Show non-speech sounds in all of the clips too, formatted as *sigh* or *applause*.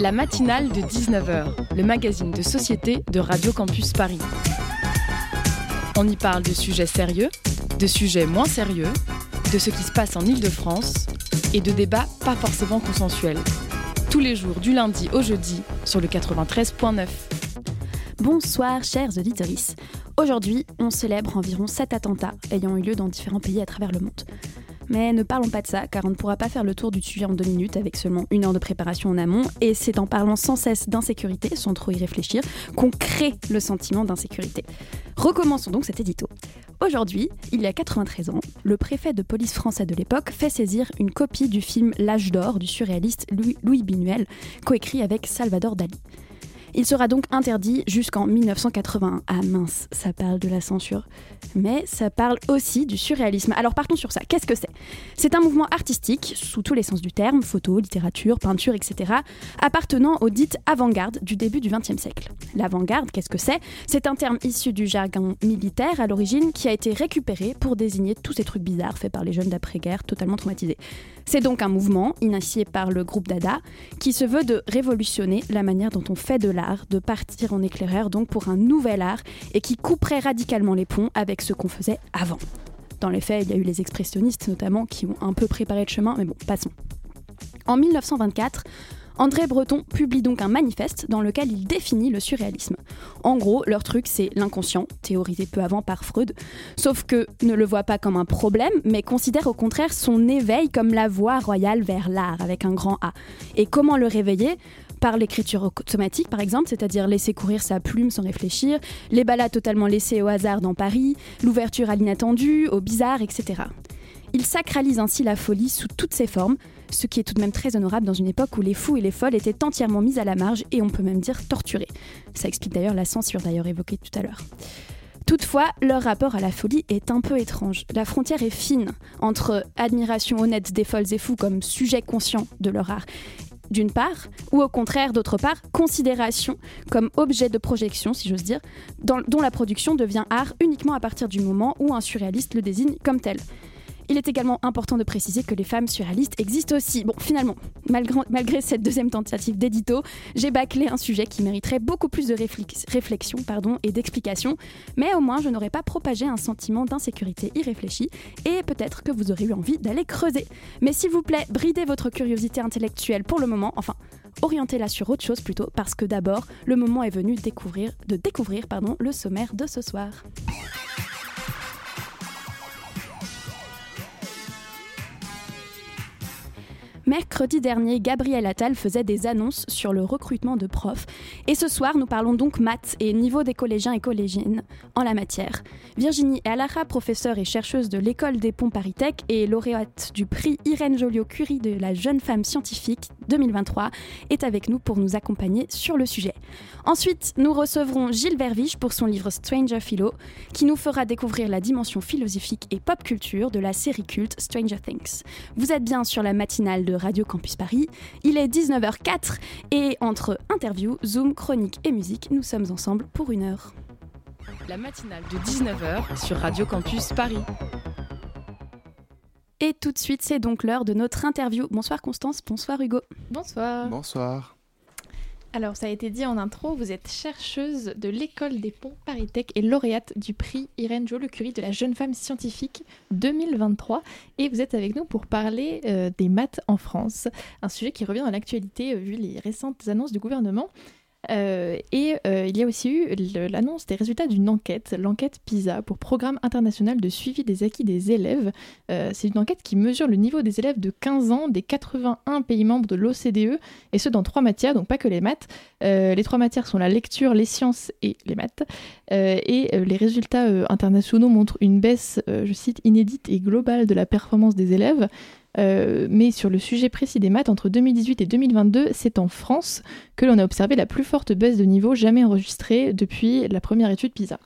La matinale de 19h, le magazine de société de Radio Campus Paris. On y parle de sujets sérieux, de sujets moins sérieux, de ce qui se passe en Ile-de-France et de débats pas forcément consensuels. Tous les jours du lundi au jeudi sur le 93.9. Bonsoir chers auditeurs. Aujourd'hui, on célèbre environ 7 attentats ayant eu lieu dans différents pays à travers le monde. Mais ne parlons pas de ça, car on ne pourra pas faire le tour du sujet en deux minutes avec seulement une heure de préparation en amont. Et c'est en parlant sans cesse d'insécurité, sans trop y réfléchir, qu'on crée le sentiment d'insécurité. Recommençons donc cet édito. Aujourd'hui, il y a 93 ans, le préfet de police français de l'époque fait saisir une copie du film L'âge d'or du surréaliste Louis, Binuel, coécrit avec Salvador Dali. Il sera donc interdit jusqu'en 1981. Ah mince, ça parle de la censure. Mais ça parle aussi du surréalisme. Alors partons sur ça. Qu'est-ce que c'est? C'est un mouvement artistique, sous tous les sens du terme, photo, littérature, peinture, etc., appartenant aux dites avant-garde du début du XXe siècle. L'avant-garde, qu'est-ce que c'est? C'est un terme issu du jargon militaire à l'origine qui a été récupéré pour désigner tous ces trucs bizarres faits par les jeunes d'après-guerre totalement traumatisés. C'est donc un mouvement initié par le groupe Dada qui se veut de révolutionner la manière dont on fait de de partir en éclaireur donc pour un nouvel art et qui couperait radicalement les ponts avec ce qu'on faisait avant. Dans les faits, il y a eu les expressionnistes notamment qui ont un peu préparé le chemin, mais bon, passons. En 1924, André Breton publie donc un manifeste dans lequel il définit le surréalisme. En gros, leur truc, c'est l'inconscient, théorisé peu avant par Freud, sauf que ne le voit pas comme un problème, mais considère au contraire son éveil comme la voie royale vers l'art, avec un grand A. Et comment le réveiller? Par l'écriture automatique, par exemple, c'est-à-dire laisser courir sa plume sans réfléchir, les balades totalement laissées au hasard dans Paris, l'ouverture à l'inattendu, au bizarre, etc. Il sacralise ainsi la folie sous toutes ses formes, ce qui est tout de même très honorable dans une époque où les fous et les folles étaient entièrement mis à la marge et on peut même dire torturés. Ça explique d'ailleurs la censure d'ailleurs évoquée tout à l'heure. Toutefois, leur rapport à la folie est un peu étrange. La frontière est fine entre admiration honnête des folles et fous comme sujet conscient de leur art d'une part, ou au contraire, d'autre part, considération comme objet de projection, si j'ose dire, dont la production devient art uniquement à partir du moment où un surréaliste le désigne comme tel. Il est également important de préciser que les femmes surréalistes existent aussi. Bon, finalement, malgré, cette deuxième tentative d'édito, j'ai bâclé un sujet qui mériterait beaucoup plus de réflexion pardon, et d'explication, mais au moins je n'aurais pas propagé un sentiment d'insécurité irréfléchi et peut-être que vous aurez eu envie d'aller creuser. Mais s'il vous plaît, bridez votre curiosité intellectuelle pour le moment, enfin, orientez-la sur autre chose plutôt, parce que d'abord, le moment est venu de découvrir pardon, le sommaire de ce soir. Mercredi dernier, Gabriel Attal faisait des annonces sur le recrutement de profs. Et ce soir, nous parlons donc maths et niveau des collégiens et collégiennes en la matière. Virginie Alara, professeure et chercheuse de l'école des ponts Paritech et lauréate du prix Irène Joliot-Curie de la jeune femme scientifique 2023, est avec nous pour nous accompagner sur le sujet. Ensuite, nous recevrons Gilles Verviche pour son livre Stranger Philo, qui nous fera découvrir la dimension philosophique et pop culture de la série culte Stranger Things. Vous êtes bien sur la matinale de Radio Campus Paris. Il est 19h04 et entre interview, Zoom, chronique et musique, nous sommes ensemble pour une heure. La matinale de 19h sur Radio Campus Paris. Et tout de suite, c'est donc l'heure de notre interview. Bonsoir Constance, bonsoir Hugo. Bonsoir. Bonsoir. Alors, ça a été dit en intro, vous êtes chercheuse de l'école des ponts Paritech et lauréate du prix Irène Jo-Le-Curie de la jeune femme scientifique 2023. Et vous êtes avec nous pour parler euh, des maths en France, un sujet qui revient dans l'actualité euh, vu les récentes annonces du gouvernement. Euh, et euh, il y a aussi eu l'annonce des résultats d'une enquête, l'enquête PISA, pour Programme international de suivi des acquis des élèves. Euh, c'est une enquête qui mesure le niveau des élèves de 15 ans des 81 pays membres de l'OCDE, et ce dans trois matières, donc pas que les maths. les trois matières sont la lecture, les sciences et les maths. et les résultats internationaux montrent une baisse, je cite, inédite et globale de la performance des élèves. Euh, mais sur le sujet précis des maths, entre 2018 et 2022, c'est en France que l'on a observé la plus forte baisse de niveau jamais enregistrée depuis la première étude PISA.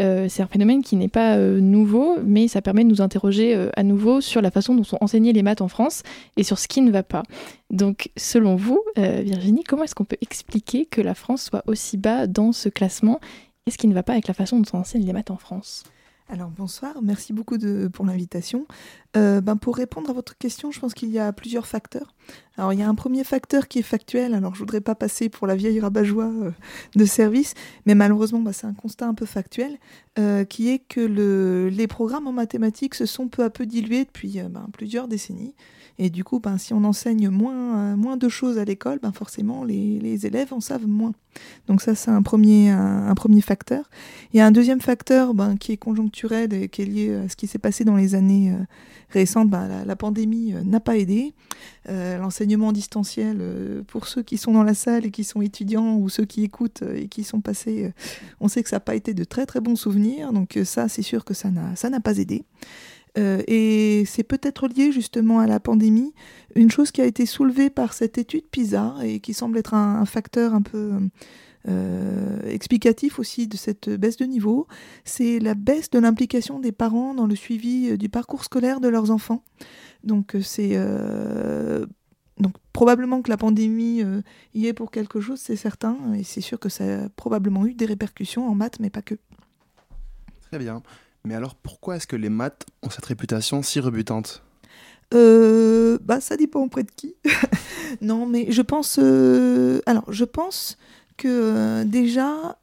Euh, c'est un phénomène qui n'est pas euh, nouveau, mais ça permet de nous interroger à nouveau sur la façon dont sont enseignées les maths en France et sur ce qui ne va pas. Donc, selon vous, Virginie, comment est-ce qu'on peut expliquer que la France soit aussi bas dans ce classement? Qu'est-ce qui ne va pas avec la façon dont on enseigne les maths en France? Alors bonsoir, merci beaucoup pour l'invitation. Euh, ben, pour répondre à votre question, je pense qu'il y a plusieurs facteurs. Alors il y a un premier facteur qui est factuel, alors je voudrais pas passer pour la vieille rabat-joie euh, de service, mais malheureusement ben, c'est un constat un peu factuel, euh, qui est que le, les programmes en mathématiques se sont peu à peu dilués depuis ben, plusieurs décennies. Et du coup, ben, si on enseigne moins, moins de choses à l'école, ben, forcément les, les, élèves en savent moins. Donc ça c'est un premier, un, premier facteur. Il y a un deuxième facteur ben, qui est conjoncturel et qui est lié à ce qui s'est passé dans les années euh, récentes. Ben, la, la, pandémie euh, n'a pas aidé. Euh, L'enseignement distanciel, euh, pour ceux qui sont dans la salle et qui sont étudiants ou ceux qui écoutent et qui sont passés, on sait que ça n'a pas été de très très bons souvenirs. Donc ça, c'est sûr que ça n'a pas aidé. Euh, et c'est peut-être lié justement à la pandémie. Une chose qui a été soulevée par cette étude PISA et qui semble être un, facteur un peu euh, explicatif aussi de cette baisse de niveau, c'est la baisse de l'implication des parents dans le suivi euh, du parcours scolaire de leurs enfants. Donc c'est donc probablement que la pandémie y est pour quelque chose, c'est certain, et c'est sûr que ça a probablement eu des répercussions en maths, mais pas que. Très bien. Mais alors pourquoi est-ce que les maths ont cette réputation si rebutante? Euh, bah, ça dépend auprès de qui. *laughs* non, mais je pense. Euh, alors, je pense que euh, déjà,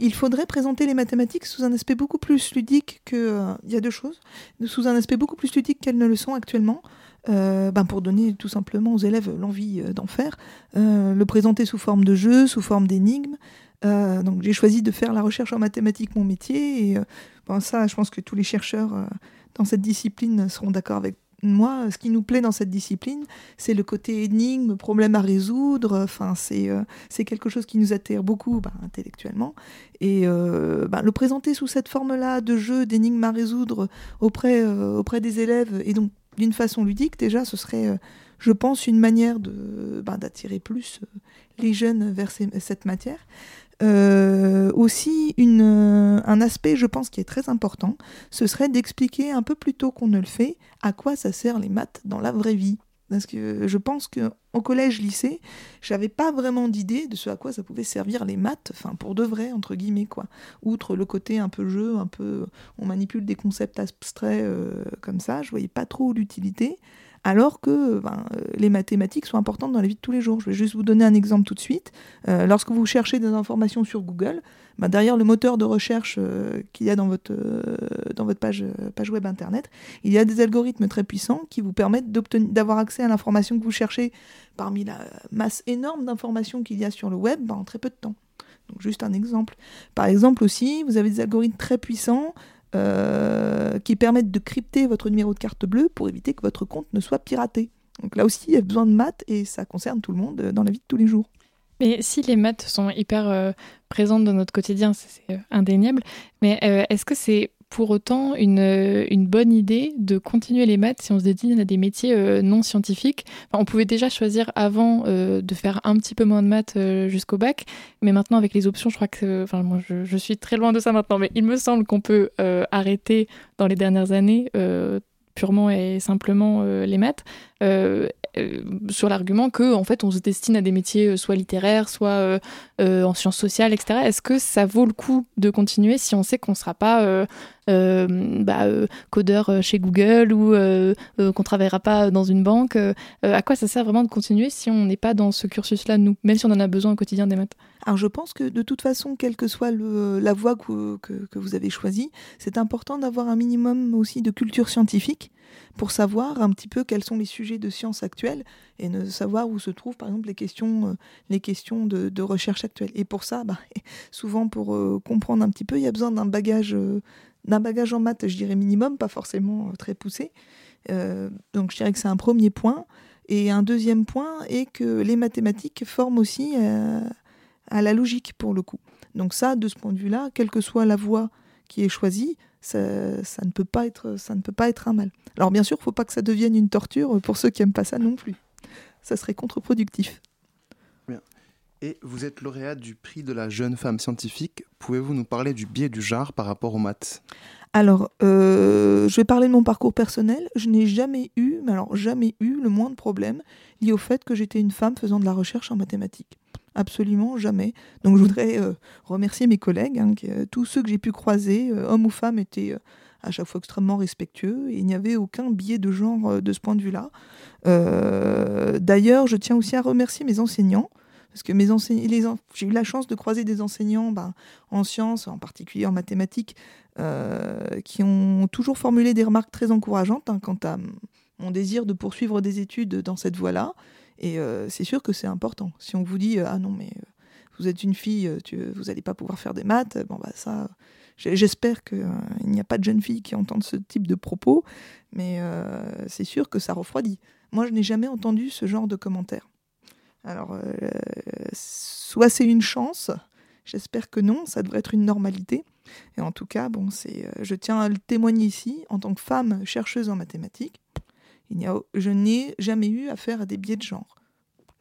il faudrait présenter les mathématiques sous un aspect beaucoup plus ludique que. Il y a deux choses. Sous un aspect beaucoup plus ludique qu'elles ne le sont actuellement. Ben pour donner tout simplement aux élèves l'envie d'en faire, le présenter sous forme de jeu, sous forme d'énigmes. Euh, donc j'ai choisi de faire la recherche en mathématiques mon métier et ben ça je pense que tous les chercheurs dans cette discipline seront d'accord avec moi, ce qui nous plaît dans cette discipline, c'est le côté énigme, problème à résoudre. Enfin, c'est euh, quelque chose qui nous attire beaucoup bah, intellectuellement. Et euh, bah, le présenter sous cette forme-là de jeu, d'énigme à résoudre auprès, euh, auprès des élèves, et donc d'une façon ludique, déjà, ce serait, euh, je pense, une manière bah, d'attirer plus les jeunes vers cette matière. Euh, aussi, euh, un aspect, je pense, qui est très important, ce serait d'expliquer un peu plus tôt qu'on ne le fait à quoi ça sert les maths dans la vraie vie. Parce que je pense qu'au collège, lycée, j'avais pas vraiment d'idée de ce à quoi ça pouvait servir les maths, enfin pour de vrai, entre guillemets, quoi. Outre le côté un peu jeu, un peu on manipule des concepts abstraits euh, comme ça, je voyais pas trop l'utilité alors que ben, euh, les mathématiques sont importantes dans la vie de tous les jours. Je vais juste vous donner un exemple tout de suite. Euh, lorsque vous cherchez des informations sur Google, ben, derrière le moteur de recherche euh, qu'il y a dans votre, page web Internet, il y a des algorithmes très puissants qui vous permettent d'avoir accès à l'information que vous cherchez parmi la masse énorme d'informations qu'il y a sur le web ben, en très peu de temps. Donc juste un exemple. Par exemple aussi, vous avez des algorithmes très puissants euh, qui permettent de crypter votre numéro de carte bleue pour éviter que votre compte ne soit piraté. Donc là aussi, il y a besoin de maths et ça concerne tout le monde dans la vie de tous les jours. Mais si les maths sont hyper euh, présentes dans notre quotidien, c'est euh, indéniable, mais euh, est-ce que c'est pour autant une, bonne idée de continuer les maths si on se dédie à des métiers euh, non scientifiques. On pouvait déjà choisir avant euh, de faire un petit peu moins de maths euh, jusqu'au bac, mais maintenant avec les options, je crois que, enfin, je, je, suis très loin de ça maintenant, mais il me semble qu'on peut arrêter dans les dernières années purement et simplement les maths. Euh, sur l'argument que en fait on se destine à des métiers soit littéraires, soit euh, en sciences sociales, etc. Est-ce que ça vaut le coup de continuer si on sait qu'on ne sera pas euh, bah, codeur chez Google ou qu'on ne travaillera pas dans une banque À quoi ça sert vraiment de continuer si on n'est pas dans ce cursus-là, nous, même si on en a besoin au quotidien des maths? Alors je pense que de toute façon, quelle que soit la voie que, que vous avez choisie, c'est important d'avoir un minimum aussi de culture scientifique pour savoir un petit peu quels sont les sujets de sciences actuelles et de savoir où se trouvent par exemple les questions, euh, les questions de, recherche actuelles. Et pour ça, bah, *laughs* souvent pour euh, comprendre un petit peu, il y a besoin d'un bagage, euh, d'un bagage en maths, je dirais minimum, pas forcément très poussé. donc je dirais que c'est un premier point. Et un deuxième point est que les mathématiques forment aussi à la logique pour le coup. Donc ça, de ce point de vue-là, quelle que soit la voie qui est choisie, ça, ça, ne peut pas être, ça ne peut pas être un mal. Alors bien sûr, il ne faut pas que ça devienne une torture pour ceux qui n'aiment pas ça non plus. Ça serait contre-productif. Et vous êtes lauréate du prix de la jeune femme scientifique. Pouvez-vous nous parler du biais du genre par rapport aux maths? Alors, euh, je vais parler de mon parcours personnel. Je n'ai jamais eu, mais alors jamais eu, le moins de problème lié au fait que j'étais une femme faisant de la recherche en mathématiques. Absolument jamais. Donc je voudrais euh, remercier mes collègues, hein, euh, tous ceux que j'ai pu croiser, hommes ou femmes, étaient à chaque fois extrêmement respectueux et il n'y avait aucun biais de genre de ce point de vue-là. D'ailleurs, je tiens aussi à remercier mes enseignants. Parce que mes enseignants, j'ai eu la chance de croiser des enseignants ben, en sciences, en particulier en mathématiques, qui ont toujours formulé des remarques très encourageantes hein, quant à mon désir de poursuivre des études dans cette voie-là. Et euh, c'est sûr que c'est important. Si on vous dit euh, ah non mais euh, vous êtes une fille, vous n'allez pas pouvoir faire des maths, bon bah ça, j'espère qu'il n'y a pas de jeunes filles qui entendent ce type de propos, mais c'est sûr que ça refroidit. Moi, je n'ai jamais entendu ce genre de commentaires. Alors, soit c'est une chance, j'espère que non, ça devrait être une normalité. Et en tout cas, bon, c'est, je tiens à le témoigner ici en tant que femme chercheuse en mathématiques il a, je n'ai jamais eu affaire à des biais de genre.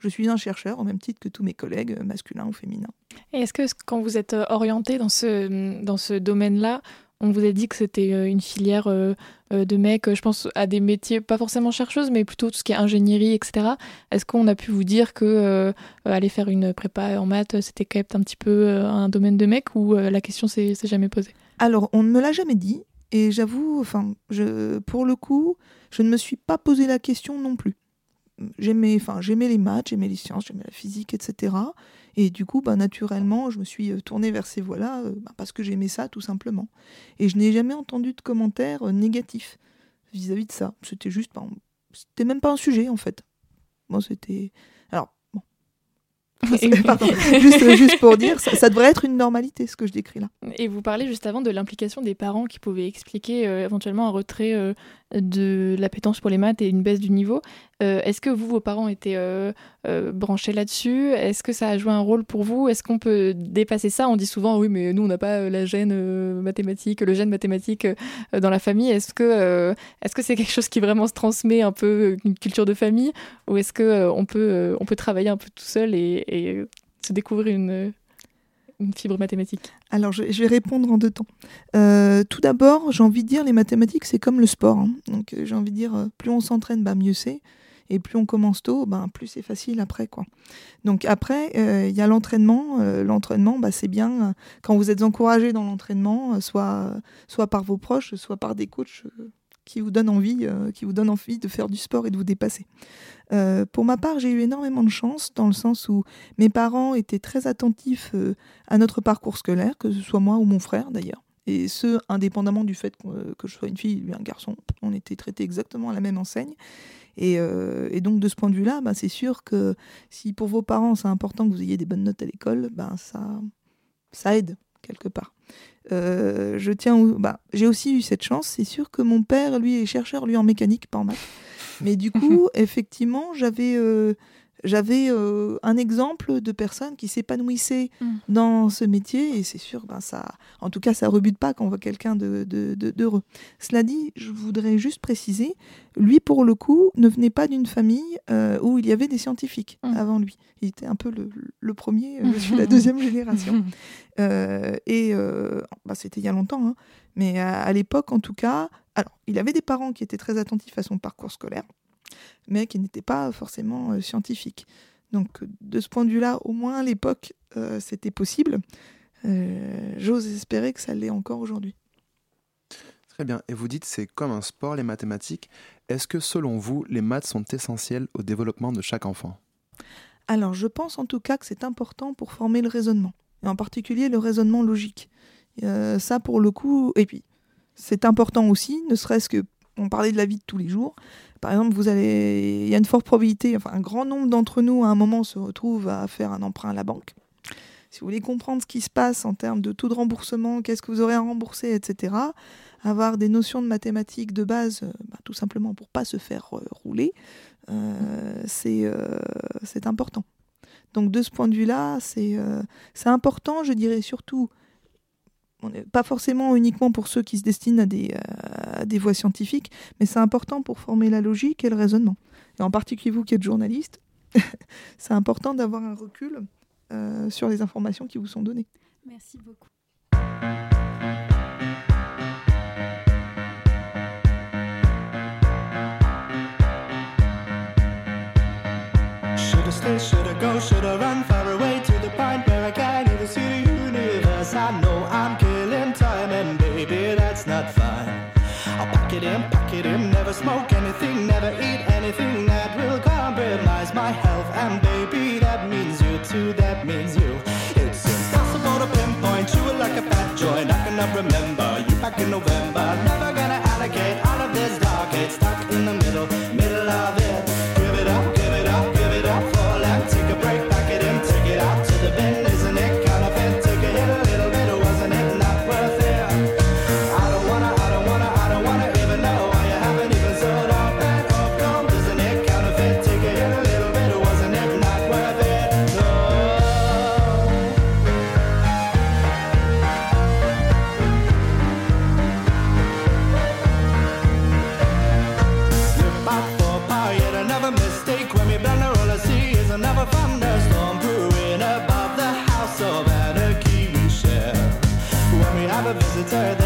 Je suis un chercheur au même titre que tous mes collègues, masculins ou féminins. Et est-ce que quand vous êtes euh, orienté dans ce, dans ce domaine-là, on vous a dit que c'était euh, une filière euh, de mecs, je pense à des métiers pas forcément chercheuses, mais plutôt tout ce qui est ingénierie, etc. Est-ce qu'on a pu vous dire que aller faire une prépa en maths, c'était quand même un petit peu un domaine de mecs ou la question s'est jamais posée? Alors, on ne me l'a jamais dit. Et j'avoue, enfin, je, pour le coup, je ne me suis pas posé la question non plus. J'aimais, enfin, j'aimais les maths, j'aimais les sciences, j'aimais la physique, etc. Et du coup, bah, naturellement, je me suis euh, tournée vers ces voies-là euh, bah, parce que j'aimais ça, tout simplement. Et je n'ai jamais entendu de commentaires euh, négatifs vis-à-vis de ça. C'était juste, bah, c'était même pas un sujet en fait. Bon, c'était. Alors, bon. *laughs* Pardon, juste, juste, pour dire, ça, ça, devrait être une normalité ce que je décris là. Et vous parlez juste avant de l'implication des parents qui pouvaient expliquer éventuellement un retrait de l'appétence pour les maths et une baisse du niveau. Euh, est-ce que vous, vos parents étaient euh, euh, branchés là-dessus? Est-ce que ça a joué un rôle pour vous? Est-ce qu'on peut dépasser ça? On dit souvent, oui, mais nous, on n'a pas la gène mathématique, le gène mathématique dans la famille. Est-ce que est-ce que c'est quelque chose qui vraiment se transmet un peu une culture de famille? Ou est-ce qu'on peut, on peut travailler un peu tout seul et se découvrir une, fibre mathématique Alors, je, vais répondre en deux temps. Euh, tout d'abord, j'ai envie de dire, les mathématiques, c'est comme le sport. Hein. Donc, euh, j'ai envie de dire, euh, plus on s'entraîne, bah, mieux c'est. Et plus on commence tôt, bah, plus c'est facile après. quoi. Donc, après, il y a l'entraînement. l'entraînement, bah, c'est bien quand vous êtes encouragé dans l'entraînement, soit, soit par vos proches, soit par des coachs qui vous donnent envie, qui vous donnent envie de faire du sport et de vous dépasser. Euh, pour ma part, j'ai eu énormément de chance dans le sens où mes parents étaient très attentifs euh, à notre parcours scolaire, que ce soit moi ou mon frère d'ailleurs. Et ce, indépendamment du fait euh, que, je sois une fille, lui un garçon, on était traités exactement à la même enseigne. Et, donc de ce point de vue-là, bah, c'est sûr que si pour vos parents c'est important que vous ayez des bonnes notes à l'école, ben ça, ça aide quelque part. Je tiens, bah, j'ai aussi eu cette chance. C'est sûr que mon père, lui, est chercheur, lui en mécanique, pas en maths. Mais du coup, *laughs* effectivement, j'avais euh, j'avais euh, un exemple de personnes qui s'épanouissaient mm. dans ce métier et c'est sûr, ben ça, en tout cas, ça rebute pas quand on voit quelqu'un d'heureux. De, de, Cela dit, je voudrais juste préciser, lui pour le coup ne venait pas d'une famille euh, où il y avait des scientifiques mm. avant lui. Il était un peu le, le premier, je suis la *laughs* deuxième génération. *laughs* et bah, c'était il y a longtemps, hein. mais à l'époque en tout cas, alors, il avait des parents qui étaient très attentifs à son parcours scolaire, mais qui n'étaient pas forcément euh, scientifiques. Donc, de ce point de vue-là, au moins à l'époque, euh, c'était possible. Euh, j'ose espérer que ça l'est encore aujourd'hui. Très bien. Et vous dites c'est comme un sport, les mathématiques. Est-ce que selon vous, les maths sont essentielles au développement de chaque enfant? Alors, je pense en tout cas que c'est important pour former le raisonnement, et en particulier le raisonnement logique. ça, pour le coup, et puis c'est important aussi, ne serait-ce que on parlait de la vie de tous les jours. Par exemple, vous allez, il y a une forte probabilité, enfin un grand nombre d'entre nous à un moment se retrouvent à faire un emprunt à la banque. Si vous voulez comprendre ce qui se passe en termes de taux de remboursement, qu'est-ce que vous aurez à rembourser, etc., avoir des notions de mathématiques de base, euh, bah, tout simplement pour pas se faire euh, rouler, euh, c'est important. Donc de ce point de vue-là, c'est important, je dirais surtout pas forcément uniquement pour ceux qui se destinent à des, euh, des voies scientifiques, mais c'est important pour former la logique et le raisonnement. Et en particulier vous qui êtes journaliste, *laughs* c'est important d'avoir un recul euh, sur les informations qui vous sont données. Merci beaucoup. Chaque Shoulda stay, shoulda go, shoulda run far away to the point where I can't even see I'll pack it in, pack it in, never smoke anything, never eat anything that will compromise my health. And baby, that means you too, that means you. It's impossible to pinpoint you like a fat joint. I cannot remember you back in November. Never further.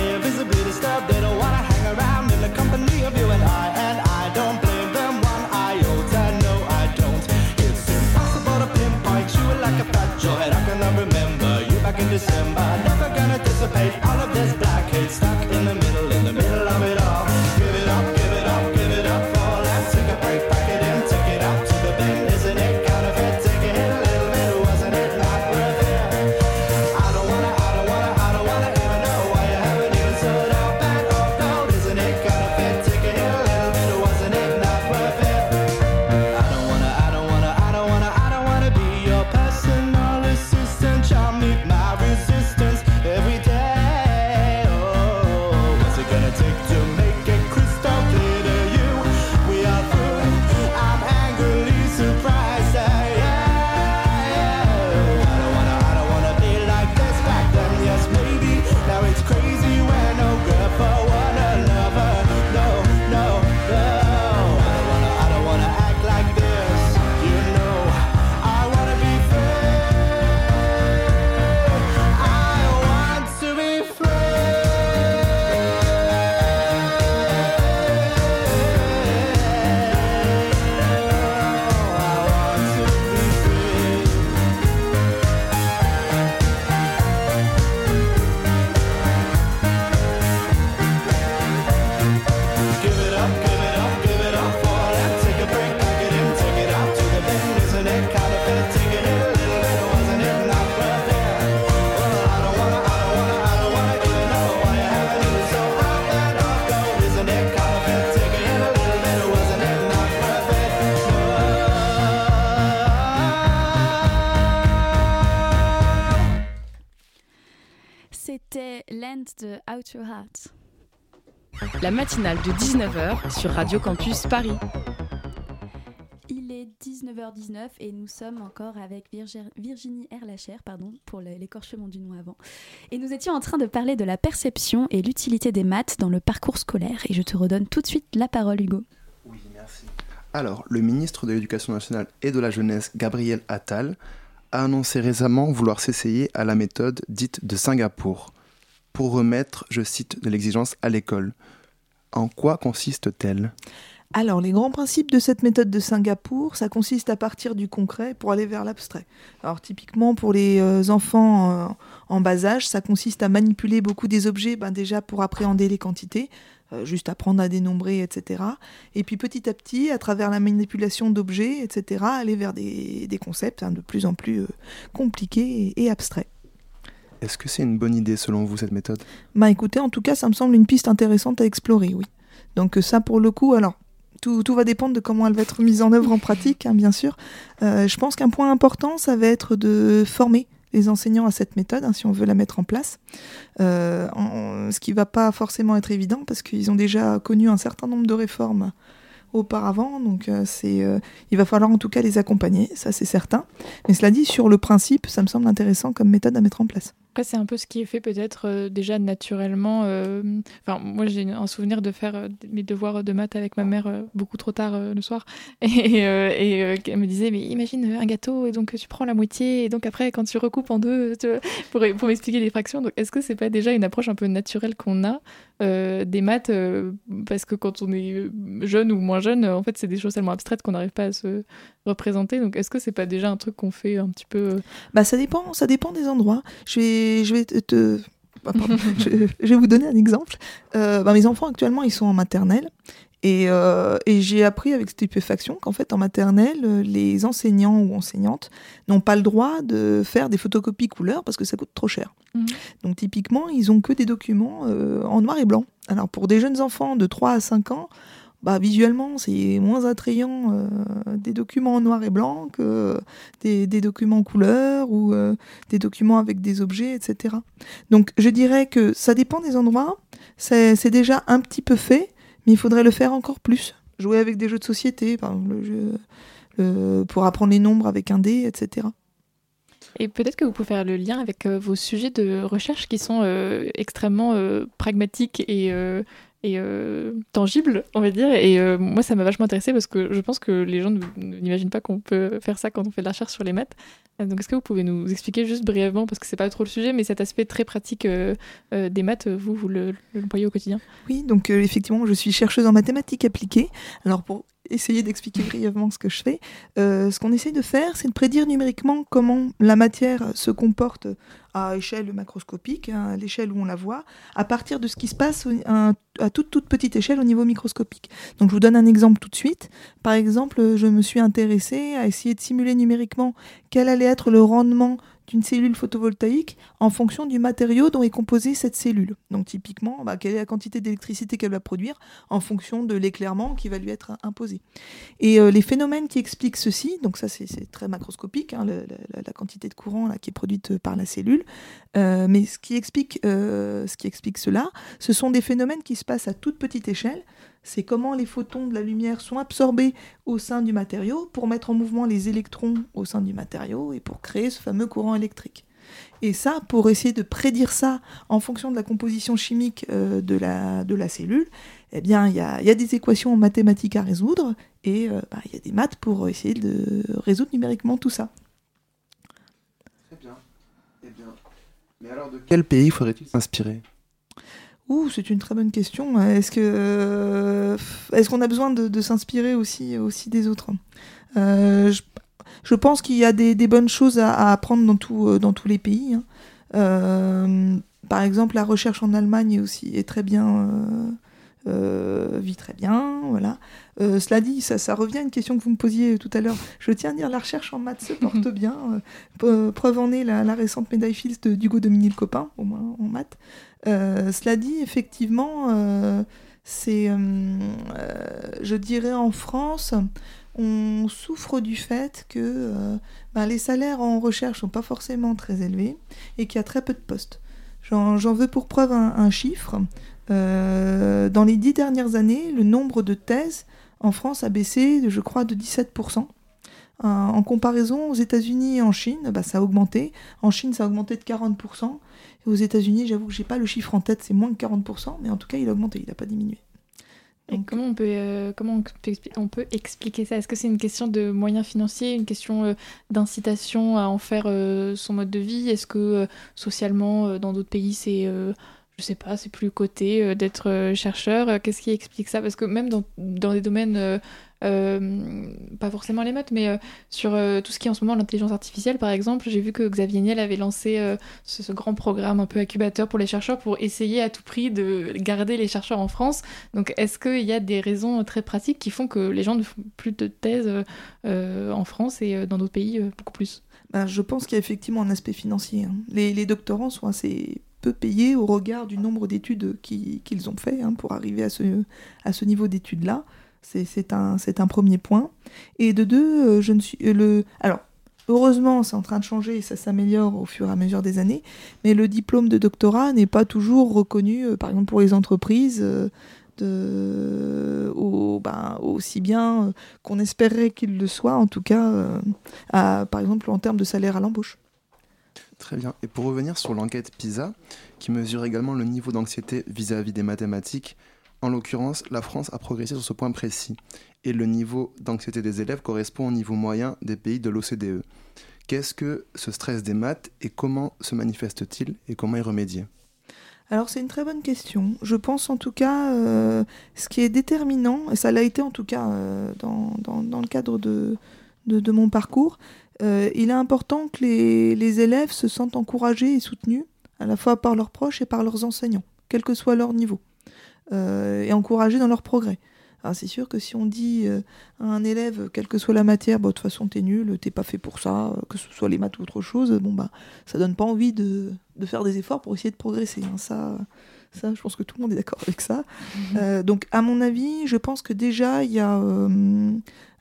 De Out Your Heart. La matinale de 19h sur Radio Campus Paris. Il est 19h19 et nous sommes encore avec Virgi- Virginie Erlacher, pardon, pour l'écorchement du nom avant. Et nous étions en train de parler de la perception et l'utilité des maths dans le parcours scolaire. Et je te redonne tout de suite la parole, Hugo. Oui, merci. Alors, le ministre de l'Éducation nationale et de la jeunesse, Gabriel Attal, a annoncé récemment vouloir s'essayer à la méthode dite de Singapour pour remettre, je cite, de l'exigence à l'école. En quoi consiste-t-elle? Alors, les grands principes de cette méthode de Singapour, ça consiste à partir du concret pour aller vers l'abstrait. Alors, typiquement, pour les euh, enfants euh, en bas âge, ça consiste à manipuler beaucoup des objets, ben, déjà pour appréhender les quantités, euh, juste apprendre à dénombrer, etc. Et puis, petit à petit, à travers la manipulation d'objets, etc., aller vers des, concepts hein, de plus en plus compliqués et, et abstraits. Est-ce que c'est une bonne idée selon vous cette méthode? Bah écoutez, en tout cas, ça me semble une piste intéressante à explorer, oui. Donc euh, ça, pour le coup, alors, tout, va dépendre de comment elle va être mise en œuvre en pratique, hein, bien sûr. Euh, je pense qu'un point important, ça va être de former les enseignants à cette méthode, hein, si on veut la mettre en place. Euh, ce qui va pas forcément être évident, parce qu'ils ont déjà connu un certain nombre de réformes auparavant, donc il va falloir en tout cas les accompagner, ça c'est certain. Mais cela dit, sur le principe, ça me semble intéressant comme méthode à mettre en place. Après, c'est un peu ce qui est fait peut-être euh, déjà naturellement. euh, Enfin, moi, j'ai un souvenir de faire euh, mes devoirs de maths avec ma mère beaucoup trop tard le soir. *laughs* Et, elle me disait, mais imagine un gâteau, et donc tu prends la moitié, et donc après, quand tu recoupes en deux, pour, pour m'expliquer les fractions. Donc, est-ce que c'est pas déjà une approche un peu naturelle qu'on a des maths Parce que quand on est jeune ou moins jeune, en fait, c'est des choses tellement abstraites qu'on n'arrive pas à se représenter. Donc, est-ce que c'est pas déjà un truc qu'on fait un petit peu Bah ça dépend, ça dépend des endroits. Je vais, je vais te, te- ah, pardon, *laughs* je, je vais vous donner un exemple. Euh, bah, mes enfants actuellement ils sont en maternelle et, euh, et j'ai appris avec stupéfaction qu'en fait en maternelle les enseignants ou enseignantes n'ont pas le droit de faire des photocopies couleurs parce que ça coûte trop cher. Mhm. Donc typiquement ils ont que des documents euh, en noir et blanc. Alors pour des jeunes enfants de 3 à 5 ans, bah, visuellement, c'est moins attrayant euh, des documents en noir et blanc que des, documents en couleur ou euh, des documents avec des objets, etc. Donc je dirais que ça dépend des endroits. C'est déjà un petit peu fait, mais il faudrait le faire encore plus. Jouer avec des jeux de société, pour apprendre les nombres avec un dé, etc. Et peut-être que vous pouvez faire le lien avec euh, vos sujets de recherche qui sont extrêmement pragmatiques et, euh, tangibles, on va dire. Et euh, moi, ça m'a vachement intéressé parce que je pense que les gens ne- n'imaginent pas qu'on peut faire ça quand on fait de la recherche sur les maths. Donc, est-ce que vous pouvez nous expliquer juste brièvement, parce que c'est pas trop le sujet, mais cet aspect très pratique euh, des maths, vous, vous le- l'employez au quotidien? Oui, donc effectivement, je suis chercheuse en mathématiques appliquées. Alors pour essayer d'expliquer brièvement ce que je fais, euh, ce qu'on essaye de faire, c'est de prédire numériquement comment la matière se comporte à échelle macroscopique, hein, à l'échelle où on la voit, à partir de ce qui se passe à toute toute petite échelle au niveau microscopique. Donc je vous donne un exemple tout de suite. Par exemple, je me suis intéressée à essayer de simuler numériquement quel allait être le rendement d'une cellule photovoltaïque en fonction du matériau dont est composée cette cellule. Donc typiquement, bah, quelle est la quantité d'électricité qu'elle va produire en fonction de l'éclairement qui va lui être imposé. Et euh, les phénomènes qui expliquent ceci, donc ça c'est très macroscopique, hein, la, quantité de courant qui est produite par la cellule, euh, mais euh, ce qui explique cela, ce sont des phénomènes qui se passent à toute petite échelle. C'est comment les photons de la lumière sont absorbés au sein du matériau pour mettre en mouvement les électrons au sein du matériau et pour créer ce fameux courant électrique. Et ça, pour essayer de prédire ça en fonction de la composition chimique euh, de, la, cellule, eh bien, il y a, il y a des équations mathématiques à résoudre et euh, bah, il y a des maths pour essayer de résoudre numériquement tout ça. Très bien. Eh bien. Mais alors de quel pays faudrait-il s'inspirer? Ouh, c'est une très bonne question. Est-ce que euh, est-ce qu'on a besoin de, de s'inspirer aussi aussi des autres? Euh, je, je pense qu'il y a des, des bonnes choses à, à apprendre dans tout, euh, dans tous les pays. hein. Euh, par exemple, la recherche en Allemagne est aussi est très bien euh, euh, vit très bien, voilà. Cela dit, ça, ça revient à une question que vous me posiez tout à l'heure. Je tiens à dire, la recherche en maths se *laughs* porte bien. Preuve en est la, la récente médaille Fields de d'Hugo Dominique Copain, au moins en maths. Euh, cela dit, effectivement, euh, c'est, euh, je dirais, en France, on souffre du fait que ben, les salaires en recherche sont pas forcément très élevés et qu'il y a très peu de postes. J'en veux pour preuve un, chiffre. Dans les dix dernières années, le nombre de thèses en France a baissé, je crois, de 17%. Euh, en comparaison aux États-Unis et en Chine, bah, ça a augmenté. En Chine, ça a augmenté de 40%. Et aux États-Unis, j'avoue que j'ai pas le chiffre en tête, c'est moins que 40%, mais en tout cas, il a augmenté, il n'a pas diminué. Et comment on peut, euh, comment on peut, expli- on peut expliquer ça? Est-ce que c'est une question de moyens financiers, une question euh, d'incitation à en faire euh, son mode de vie? Est-ce que socialement, dans d'autres pays, c'est, je sais pas, c'est plus coté euh, d'être euh, chercheur Euh, Qu'est-ce qui explique ça? Parce que même dans, dans des domaines, pas forcément les maths, mais sur tout ce qui est en ce moment l'intelligence artificielle, par exemple, j'ai vu que Xavier Niel avait lancé ce, grand programme un peu incubateur pour les chercheurs pour essayer à tout prix de garder les chercheurs en France. Donc, est-ce qu'il y a des raisons très pratiques qui font que les gens ne font plus de thèses en France et dans d'autres pays beaucoup plus? Ben, je pense qu'il y a effectivement un aspect financier. hein. Les doctorants sont assez peu payés au regard du nombre d'études qui- qu'ils ont fait hein, pour arriver à ce, niveau d'études-là. C'est un, premier point. Et de deux, euh, je ne suis. euh, le... Alors, heureusement, c'est en train de changer et ça s'améliore au fur et à mesure des années, mais le diplôme de doctorat n'est pas toujours reconnu, euh, par exemple, pour les entreprises. ben, aussi bien qu'on espérerait qu'il le soit, en tout cas, par exemple en termes de salaire à l'embauche. Très bien. Et pour revenir sur l'enquête PISA, qui mesure également le niveau d'anxiété vis-à-vis des mathématiques, en l'occurrence, la France a progressé sur ce point précis. Et le niveau d'anxiété des élèves correspond au niveau moyen des pays de l'OCDE. Qu'est-ce que ce stress des maths et comment se manifeste-t-il et comment y remédier Alors c'est une très bonne question. Je pense en tout cas, euh, ce qui est déterminant, et ça l'a été en tout cas euh, dans, dans- dans le cadre de, de, de mon parcours, euh, il est important que les, les élèves se sentent encouragés et soutenus, à la fois par leurs proches et par leurs enseignants, quel que soit leur niveau, euh, et encouragés dans leur progrès. Alors c'est sûr que si on dit euh, à un élève, quelle que soit la matière, bah, de toute façon t'es nul, t'es pas fait pour ça, que ce soit les maths ou autre chose, bon bah ça donne pas envie de, de faire des efforts pour essayer de progresser. hein. Ça, ça, je pense que tout le monde est d'accord avec ça. Euh, donc, à mon avis, je pense que déjà, il y a. euh,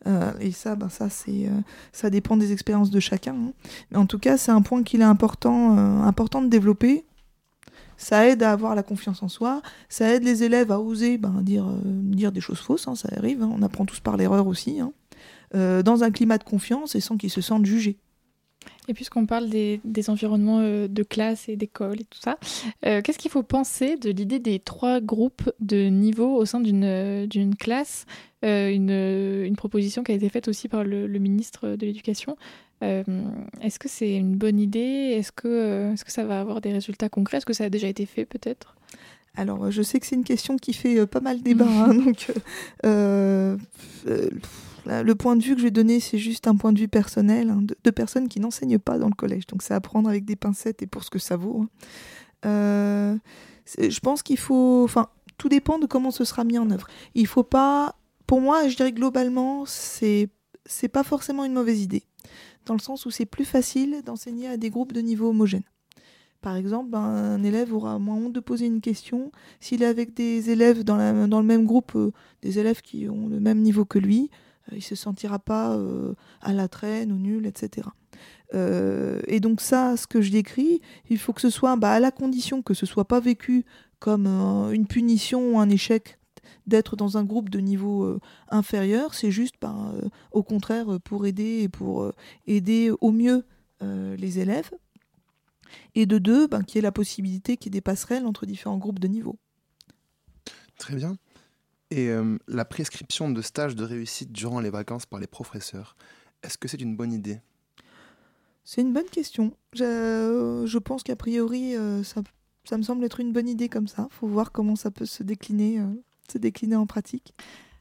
euh, et ça, ben, ça, c'est, euh, ça dépend des expériences de chacun. hein. Mais en tout cas, c'est un point qu'il est important, euh, important de développer. Ça aide à avoir la confiance en soi. Ça aide les élèves à oser ben, dire, des choses fausses. hein, ça arrive. hein. On apprend tous par l'erreur aussi. dans un climat de confiance et sans qu'ils se sentent jugés. Et puisqu'on parle des, des environnements euh, de classe et d'école et tout ça, euh, qu'est-ce qu'il faut penser de l'idée des trois groupes de niveau au sein d'une euh, classe Euh, une, une proposition qui a été faite aussi par le, le ministre de l'Éducation. Euh, Est-ce que c'est une bonne idée? Est-ce que, est-ce que ça va avoir des résultats concrets? Est-ce que ça a déjà été fait peut-être? Alors, je sais que c'est une question qui fait pas mal débat. hein, donc, euh, euh, le point de vue que je vais donner, c'est juste un point de vue personnel hein, de, personnes qui n'enseignent pas dans le collège. Donc, c'est à prendre avec des pincettes et pour ce que ça vaut. hein. Euh, je pense qu'il faut. Enfin, tout dépend de comment ce sera mis en œuvre. Il faut pas. Pour moi, je dirais globalement, c'est c'est pas forcément une mauvaise idée, dans le sens où c'est plus facile d'enseigner à des groupes de niveau homogène. Par exemple, ben, un élève aura moins honte de poser une question s'il est avec des élèves dans, le même groupe, euh, des élèves qui ont le même niveau que lui, il se sentira pas euh, à la traîne ou nul, etc. Euh, et donc ça, ce que je décris, il faut que ce soit, bah, à la condition que ce soit pas vécu comme euh, une punition ou un échec d'être dans un groupe de niveau inférieur, c'est juste, ben, euh, au contraire, pour aider et pour aider au mieux les élèves. Et de deux, ben, qu'il y ait la possibilité qu'il y ait des passerelles entre différents groupes de niveau. Très bien. Et euh, la prescription de stages de réussite durant les vacances par les professeurs, est-ce que c'est une bonne idée? C'est une bonne question. Je, je pense qu'a priori, euh, ça, ça me semble être une bonne idée comme ça. faut voir comment ça peut se décliner, euh, se décliner en pratique.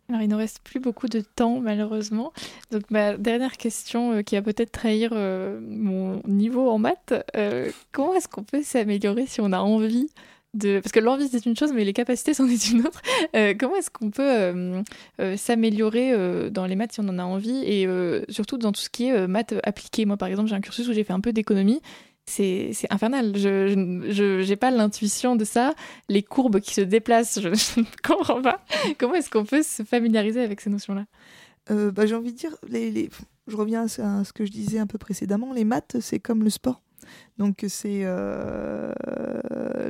Alors, il ne reste plus beaucoup de temps, malheureusement. Donc, ma dernière question, euh, qui va peut-être trahir euh, mon niveau en maths, euh, comment est-ce qu'on peut s'améliorer si on a envie? Parce que l'envie, c'est une chose, mais les capacités, c'en est une autre. Euh, comment est-ce qu'on peut euh, euh, s'améliorer dans les maths si on en a envie et surtout dans tout ce qui est maths appliquées? Moi, par exemple, j'ai un cursus où j'ai fait un peu d'économie. C'est infernal. Je n'ai pas l'intuition de ça. Les courbes qui se déplacent, je ne comprends pas. Comment est-ce qu'on peut se familiariser avec ces notions-là? Bah, J'ai envie de dire, je reviens à ce que je disais un peu précédemment, les maths, c'est comme le sport. Donc c'est euh,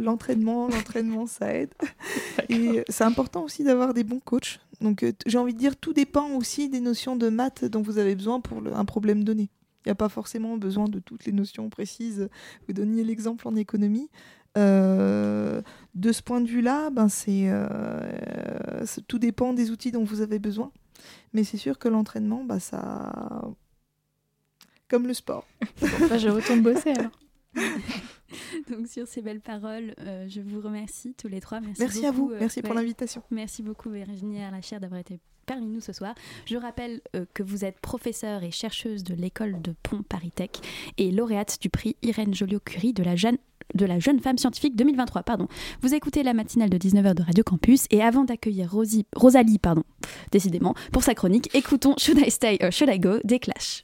l'entraînement, l'entraînement, ça aide. *laughs* Et c'est important aussi d'avoir des bons coachs. Donc euh, j'ai envie de dire, tout dépend aussi des notions de maths dont vous avez besoin pour le- un problème donné. Il n'y a pas forcément besoin de toutes les notions précises. Vous donniez l'exemple en économie. Euh, de ce point de vue-là, ben c'est, euh, c'est- tout dépend des outils dont vous avez besoin. Mais c'est sûr que l'entraînement, bah, ça. Comme le sport. Bah, Je retourne bosser alors. *laughs* Donc sur ces belles paroles, euh, je vous remercie tous les trois. Merci, Merci à vous. euh, Merci pour l'invitation. Merci beaucoup Virginie Arlachère d'avoir été parmi nous ce soir. Je rappelle euh, que vous êtes professeure et chercheuse de l'école de Pont Paris Tech et lauréate du prix Irène Joliot-Curie de la jeune de la jeune femme scientifique 2023. Pardon. Vous écoutez la matinale de 19h de Radio Campus et avant d'accueillir Rosie- Rosalie, pardon, décidément, pour sa chronique, écoutons Should I Stay or Should I Go des Clash.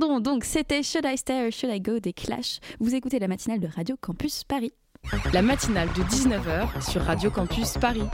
Pardon, donc c'était Should I Stay or Should I Go des Clash. Vous écoutez la matinale de Radio Campus Paris. La matinale de 19h sur Radio Campus Paris.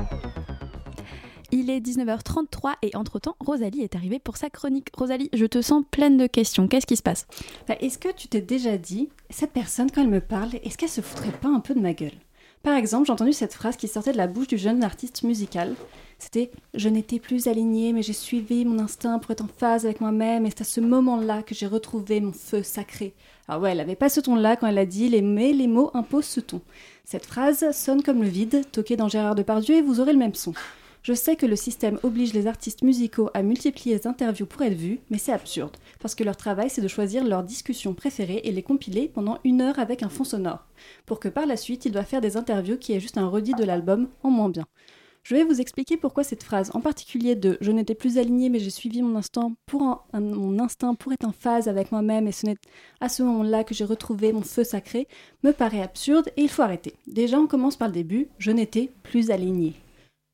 Il est 19h33 et entre-temps, Rosalie est arrivée pour sa chronique. Rosalie, je te sens pleine de questions. Qu'est-ce qui se passe? Bah, est-ce que tu t'es déjà dit, cette personne, quand elle me parle, est-ce qu'elle se foutrait pas un peu de ma gueule? Par exemple, j'ai entendu cette phrase qui sortait de la bouche du jeune artiste musical. C'était Je n'étais plus alignée, mais j'ai suivi mon instinct pour être en phase avec moi-même, et c'est à ce moment-là que j'ai retrouvé mon feu sacré. Alors ouais, elle avait pas ce ton-là quand elle a dit mais les mots imposent ce ton. Cette phrase sonne comme le vide, toqué dans Gérard Depardieu, et vous aurez le même son. Je sais que le système oblige les artistes musicaux à multiplier les interviews pour être vus, mais c'est absurde, parce que leur travail c'est de choisir leurs discussions préférées et les compiler pendant une heure avec un fond sonore, pour que par la suite ils doivent faire des interviews qui est juste un redit de l'album en moins bien. Je vais vous expliquer pourquoi cette phrase, en particulier de Je n'étais plus alignée mais j'ai suivi mon instinct pour un- mon instinct pour être en phase avec moi-même et ce n'est à ce moment-là que j'ai retrouvé mon feu sacré, me paraît absurde et il faut arrêter. Déjà on commence par le début, je n'étais plus alignée.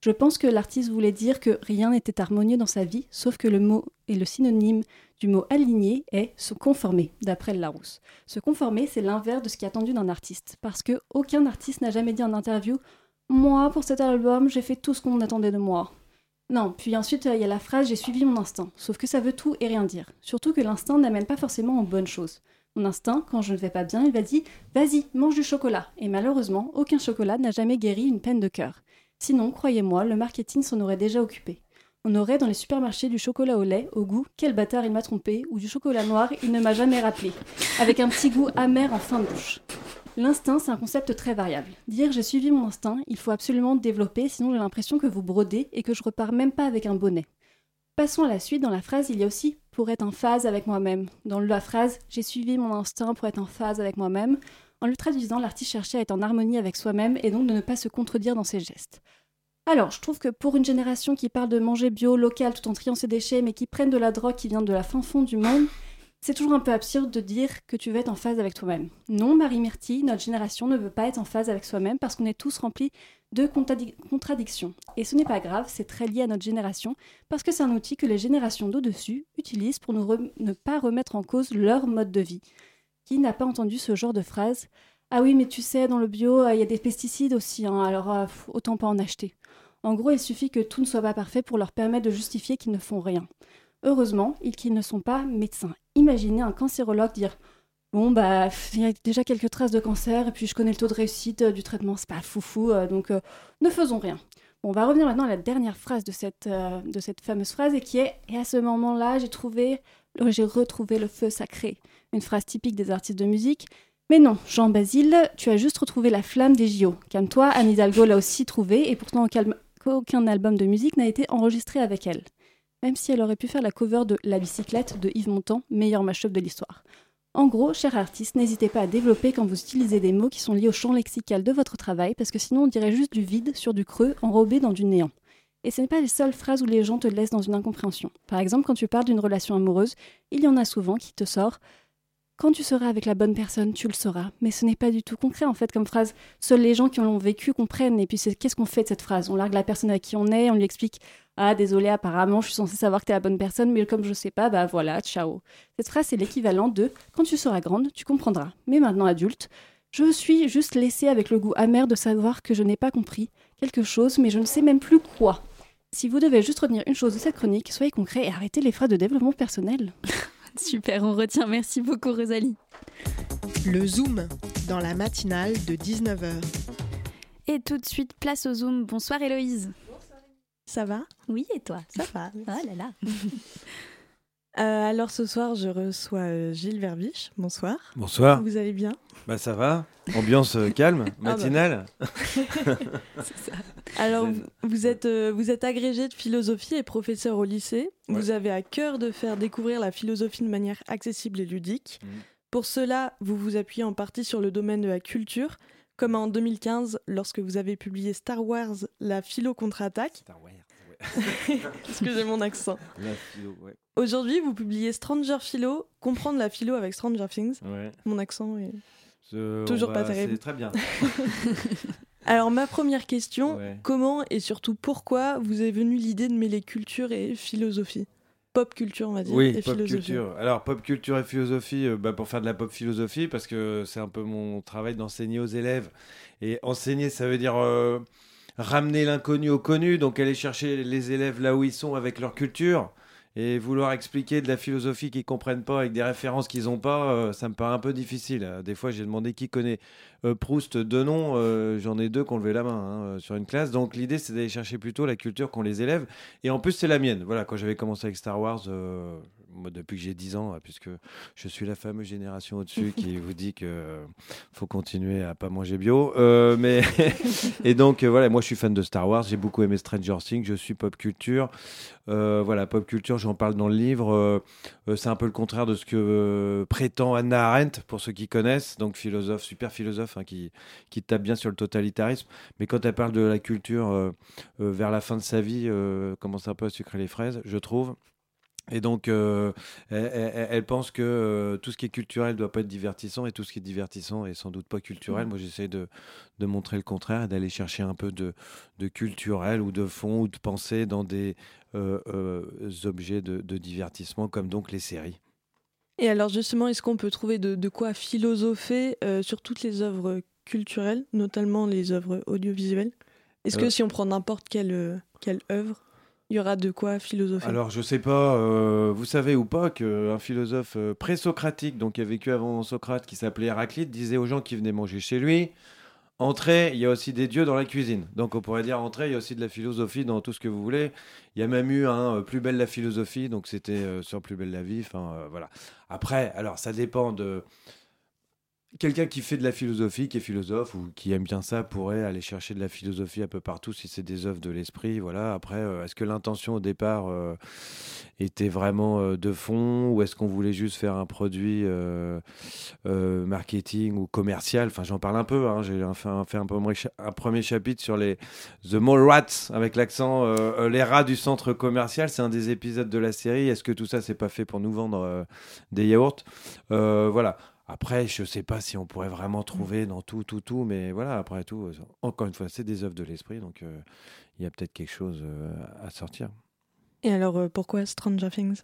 Je pense que l'artiste voulait dire que rien n'était harmonieux dans sa vie, sauf que le mot et le synonyme du mot aligné est se conformer, d'après Larousse. Se conformer, c'est l'inverse de ce qui est attendu d'un artiste, parce que aucun artiste n'a jamais dit en interview Moi, pour cet album, j'ai fait tout ce qu'on attendait de moi. Non, puis ensuite, il y a la phrase J'ai suivi mon instinct, sauf que ça veut tout et rien dire. Surtout que l'instinct n'amène pas forcément aux bonnes choses. Mon instinct, quand je ne vais pas bien, il va dire Vas-y, mange du chocolat. Et malheureusement, aucun chocolat n'a jamais guéri une peine de cœur. Sinon, croyez-moi, le marketing s'en aurait déjà occupé. On aurait dans les supermarchés du chocolat au lait, au goût Quel bâtard il m'a trompé, ou du chocolat noir, il ne m'a jamais rappelé, avec un petit goût amer en fin de bouche. L'instinct, c'est un concept très variable. Dire j'ai suivi mon instinct, il faut absolument développer, sinon j'ai l'impression que vous brodez et que je repars même pas avec un bonnet. Passons à la suite. Dans la phrase, il y a aussi pour être en phase avec moi-même. Dans la phrase j'ai suivi mon instinct pour être en phase avec moi-même, en le traduisant, l'artiste cherchait à être en harmonie avec soi-même et donc de ne pas se contredire dans ses gestes. Alors, je trouve que pour une génération qui parle de manger bio, local, tout en triant ses déchets, mais qui prennent de la drogue qui vient de la fin fond du monde, C'est toujours un peu absurde de dire que tu veux être en phase avec toi-même. Non, Marie Myrtille, notre génération ne veut pas être en phase avec soi-même parce qu'on est tous remplis de contradi- contradictions. Et ce n'est pas grave, c'est très lié à notre génération parce que c'est un outil que les générations d'au-dessus utilisent pour ne pas remettre en cause leur mode de vie. Qui n'a pas entendu ce genre de phrase Ah oui, mais tu sais, dans le bio, euh, il y a des pesticides aussi, hein, alors euh, autant pas en acheter. En gros, il suffit que tout ne soit pas parfait pour leur permettre de justifier qu'ils ne font rien. Heureusement, ils qu'ils ne sont pas médecins. Imaginez un cancérologue dire Bon, bah, il y a déjà quelques traces de cancer, et puis je connais le taux de réussite euh, du traitement, c'est pas foufou, donc ne faisons rien. Bon, on va revenir maintenant à la dernière phrase de cette, de cette fameuse phrase, et qui est Et à ce moment-là, j'ai trouvé, euh, j'ai retrouvé le feu sacré. Une phrase typique des artistes de musique. Mais non, Jean-Basile, tu as juste retrouvé la flamme des JO. Calme-toi, Anne Hidalgo l'a aussi trouvée, et pourtant aucun album de musique n'a été enregistré avec elle. Même si elle aurait pu faire la cover de La bicyclette de Yves Montand, meilleur mashup de l'histoire. En gros, chers artistes, n'hésitez pas à développer quand vous utilisez des mots qui sont liés au champ lexical de votre travail, parce que sinon on dirait juste du vide sur du creux, enrobé dans du néant. Et ce n'est pas les seules phrases où les gens te laissent dans une incompréhension. Par exemple, quand tu parles d'une relation amoureuse, il y en a souvent qui te sort quand tu seras avec la bonne personne, tu le sauras. Mais ce n'est pas du tout concret en fait comme phrase. Seuls les gens qui l'ont vécu comprennent. Et puis qu'est-ce qu'on fait de cette phrase? On largue la personne à qui on est, on lui explique Ah désolé, apparemment je suis censée savoir que t'es la bonne personne, mais comme je sais pas, bah voilà, ciao. Cette phrase c'est l'équivalent de Quand tu seras grande, tu comprendras. Mais maintenant adulte, je suis juste laissée avec le goût amer de savoir que je n'ai pas compris quelque chose, mais je ne sais même plus quoi. Si vous devez juste retenir une chose de cette chronique, soyez concret et arrêtez les phrases de développement personnel. *laughs* *laughs* Super, on retient. Merci beaucoup, Rosalie. Le Zoom, dans la matinale de 19h. Et tout de suite, place au Zoom. Bonsoir, Héloïse. Ça va? Oui, et toi? Ça va. Oh là là. *laughs* Euh, alors ce soir, je reçois euh, Gilles Verbiche. Bonsoir. Bonsoir. Vous allez bien? Bah ça va. Ambiance euh, calme, *laughs* bah. matinale. *laughs* Alors Zen. vous- vous êtes, euh, vous êtes agrégé de philosophie et professeur au lycée. Ouais. Vous avez à cœur de faire découvrir la philosophie de manière accessible et ludique. Mhm. Pour cela, vous vous appuyez en partie sur le domaine de la culture, comme en 2015 lorsque vous avez publié Star Wars, la philo contre-attaque. Star Wars, ouais. *laughs* Excusez mon accent. La philo, ouais. Aujourd'hui, vous publiez Stranger Philo, comprendre la philo avec Stranger Things. Ouais. Mon accent est... Ce- Toujours pas terrible. C'est très bien. *laughs* Alors ma première question, Ouais. comment et surtout pourquoi vous est venue l'idée de mêler culture et philosophie? Pop culture, on va dire, Oui, et pop philosophie. culture. Alors, pop culture et philosophie, euh, bah, pour faire de la pop philosophie, parce que c'est un peu mon travail d'enseigner aux élèves. Et enseigner, ça veut dire euh, ramener l'inconnu au connu, donc aller chercher les élèves là où ils sont avec leur culture. Et vouloir expliquer de la philosophie qu'ils comprennent pas avec des références qu'ils ont pas, euh, ça me paraît un peu difficile. Euh, Des fois, j'ai demandé qui connaît euh, Proust de nom, j'en ai deux qui ont levé la main hein, sur une classe. Donc l'idée, c'est d'aller chercher plutôt la culture qu'ont les élèves. Et en plus, c'est la mienne. Voilà, quand j'avais commencé avec Star Wars, moi, depuis que j'ai 10 ans, euh, puisque je suis la fameuse génération au-dessus qui *laughs* vous dit que euh, faut continuer à pas manger bio. Euh, mais *laughs* et donc euh, voilà, moi je suis fan de Star Wars, j'ai beaucoup aimé Stranger Things, je suis pop culture. Euh, voilà, pop culture, j'en parle dans le livre. Euh, c'est un peu le contraire de ce que prétend Hannah Arendt, pour ceux qui connaissent, donc philosophe, super philosophe, hein, qui, qui tape bien sur le totalitarisme. Mais quand elle parle de la culture vers la fin de sa vie, commence un peu à sucrer les fraises, je trouve. Et donc, euh, elle, pense que euh, tout ce qui est culturel doit pas être divertissant et tout ce qui est divertissant est sans doute pas culturel. Moi, j'essaie de, de montrer le contraire et d'aller chercher un peu de, de culturel ou de fond ou de pensée dans des euh, objets de, de divertissement comme donc les séries. Et alors justement, est-ce qu'on peut trouver de, de quoi philosopher euh, sur toutes les œuvres culturelles, notamment les œuvres audiovisuelles? Est-ce que Euh. si on prend n'importe quelle, quelle œuvre, il y aura de quoi philosopher Alors, je sais pas, euh, vous savez ou pas qu'un philosophe euh, pré-socratique, donc qui a vécu avant Socrate, qui s'appelait Héraclite, disait aux gens qui venaient manger chez lui Entrez, il y a aussi des dieux dans la cuisine. Donc, on pourrait dire entrez, il y a aussi de la philosophie dans tout ce que vous voulez. Il y a même eu un euh, Plus belle la philosophie, donc c'était euh, sur Plus belle la vie. Enfin, euh, voilà. Après, alors, ça dépend de. Quelqu'un qui fait de la philosophie, qui est philosophe ou qui aime bien ça, pourrait aller chercher de la philosophie un peu partout si c'est des œuvres de l'esprit. Voilà. Après, euh, est-ce que l'intention au départ euh, était vraiment euh, de fond ou est-ce qu'on voulait juste faire un produit marketing ou commercial? Enfin, j'en parle un peu. hein. J'ai fait, un- premier chapitre sur les The Mall Rats avec l'accent les rats du centre commercial. C'est un des épisodes de la série. Est-ce que tout ça, c'est pas fait pour nous vendre des yaourts? Voilà. Après, je sais pas si on pourrait vraiment trouver dans tout, tout, tout, mais voilà, après tout, euh, encore une fois, c'est des œuvres de l'esprit, donc euh, il y a peut-être quelque chose euh, à sortir. Et alors, euh, pourquoi Stranger Things?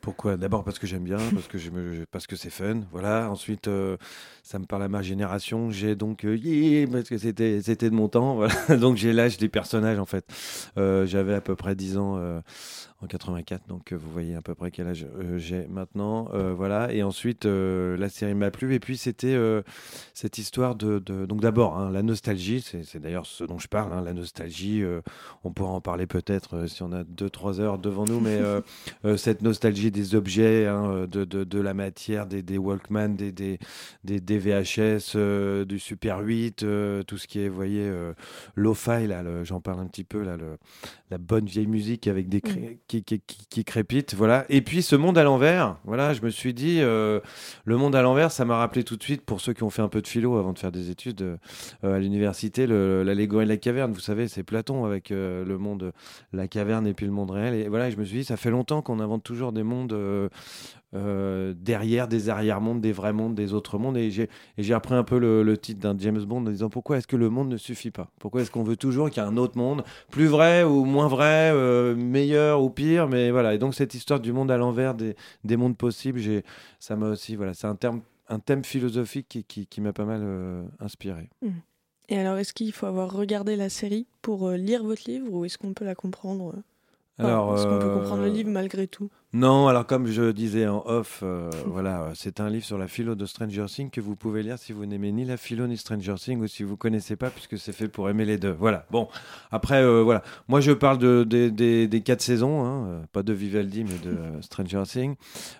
Pourquoi? D'abord parce que j'aime bien, *laughs* parce que je me, parce que c'est fun, voilà. Ensuite, euh, ça me parle à ma génération. J'ai donc euh, yeah, parce que c'était c'était de mon temps, *laughs* voilà. donc j'ai l'âge des personnages en fait. Euh, J'avais à peu près 10 ans en 84, donc euh, vous voyez à peu près quel âge euh, j'ai maintenant, euh, voilà. Et ensuite, euh, la série m'a plu. Et puis c'était euh, cette histoire de, de- donc d'abord hein, la nostalgie. C'est d'ailleurs ce dont je parle, hein, la nostalgie. on pourra en parler peut-être si on a 2-3 heures devant nous, mais *laughs* cette nostalgie des objets, hein, de, de, de la matière, des, des Walkman, des, des, des, VHS, du Super 8, euh, tout ce qui est, vous voyez, lo-fi, j'en parle un petit peu, là, le- la bonne vieille musique avec des cré- qui, crépitent, voilà. Et puis ce monde à l'envers, voilà, je me suis dit, euh, le monde à l'envers, ça m'a rappelé tout de suite, pour ceux qui ont fait un peu de philo avant de faire des études euh, à l'université, l'allégorie de la caverne, vous savez, c'est Platon avec euh, le monde, la caverne et puis le monde réel. Et voilà, je me suis dit, ça fait longtemps qu'on invente toujours des mondes euh, derrière, des arrière-mondes, des vrais mondes, des autres mondes. Et j'ai repris un peu le, le titre d'un James Bond en disant pourquoi est-ce que le monde ne suffit pas? Pourquoi est-ce qu'on veut toujours qu'il y ait un autre monde, plus vrai ou moins vrai, euh, meilleur ou pire? Mais voilà, et donc cette histoire du monde à l'envers, des, des mondes possibles, ça m'a aussi, voilà, c'est un, terme, un thème philosophique qui, qui, qui m'a pas mal euh, inspiré. Et alors, est-ce qu'il faut avoir regardé la série pour lire votre livre ou est-ce qu'on peut la comprendre enfin, Est-ce qu'on peut comprendre le livre malgré tout? Non, alors comme je disais en off, euh, *laughs* voilà, c'est un livre sur la philo de Stranger Things que vous pouvez lire si vous n'aimez ni la philo ni Stranger Things ou si vous connaissez pas puisque c'est fait pour aimer les deux. Voilà. Bon, après, euh, voilà, moi je parle de, des- des, des quatre saisons, hein, euh, pas de Vivaldi mais de euh, *laughs* Stranger Things.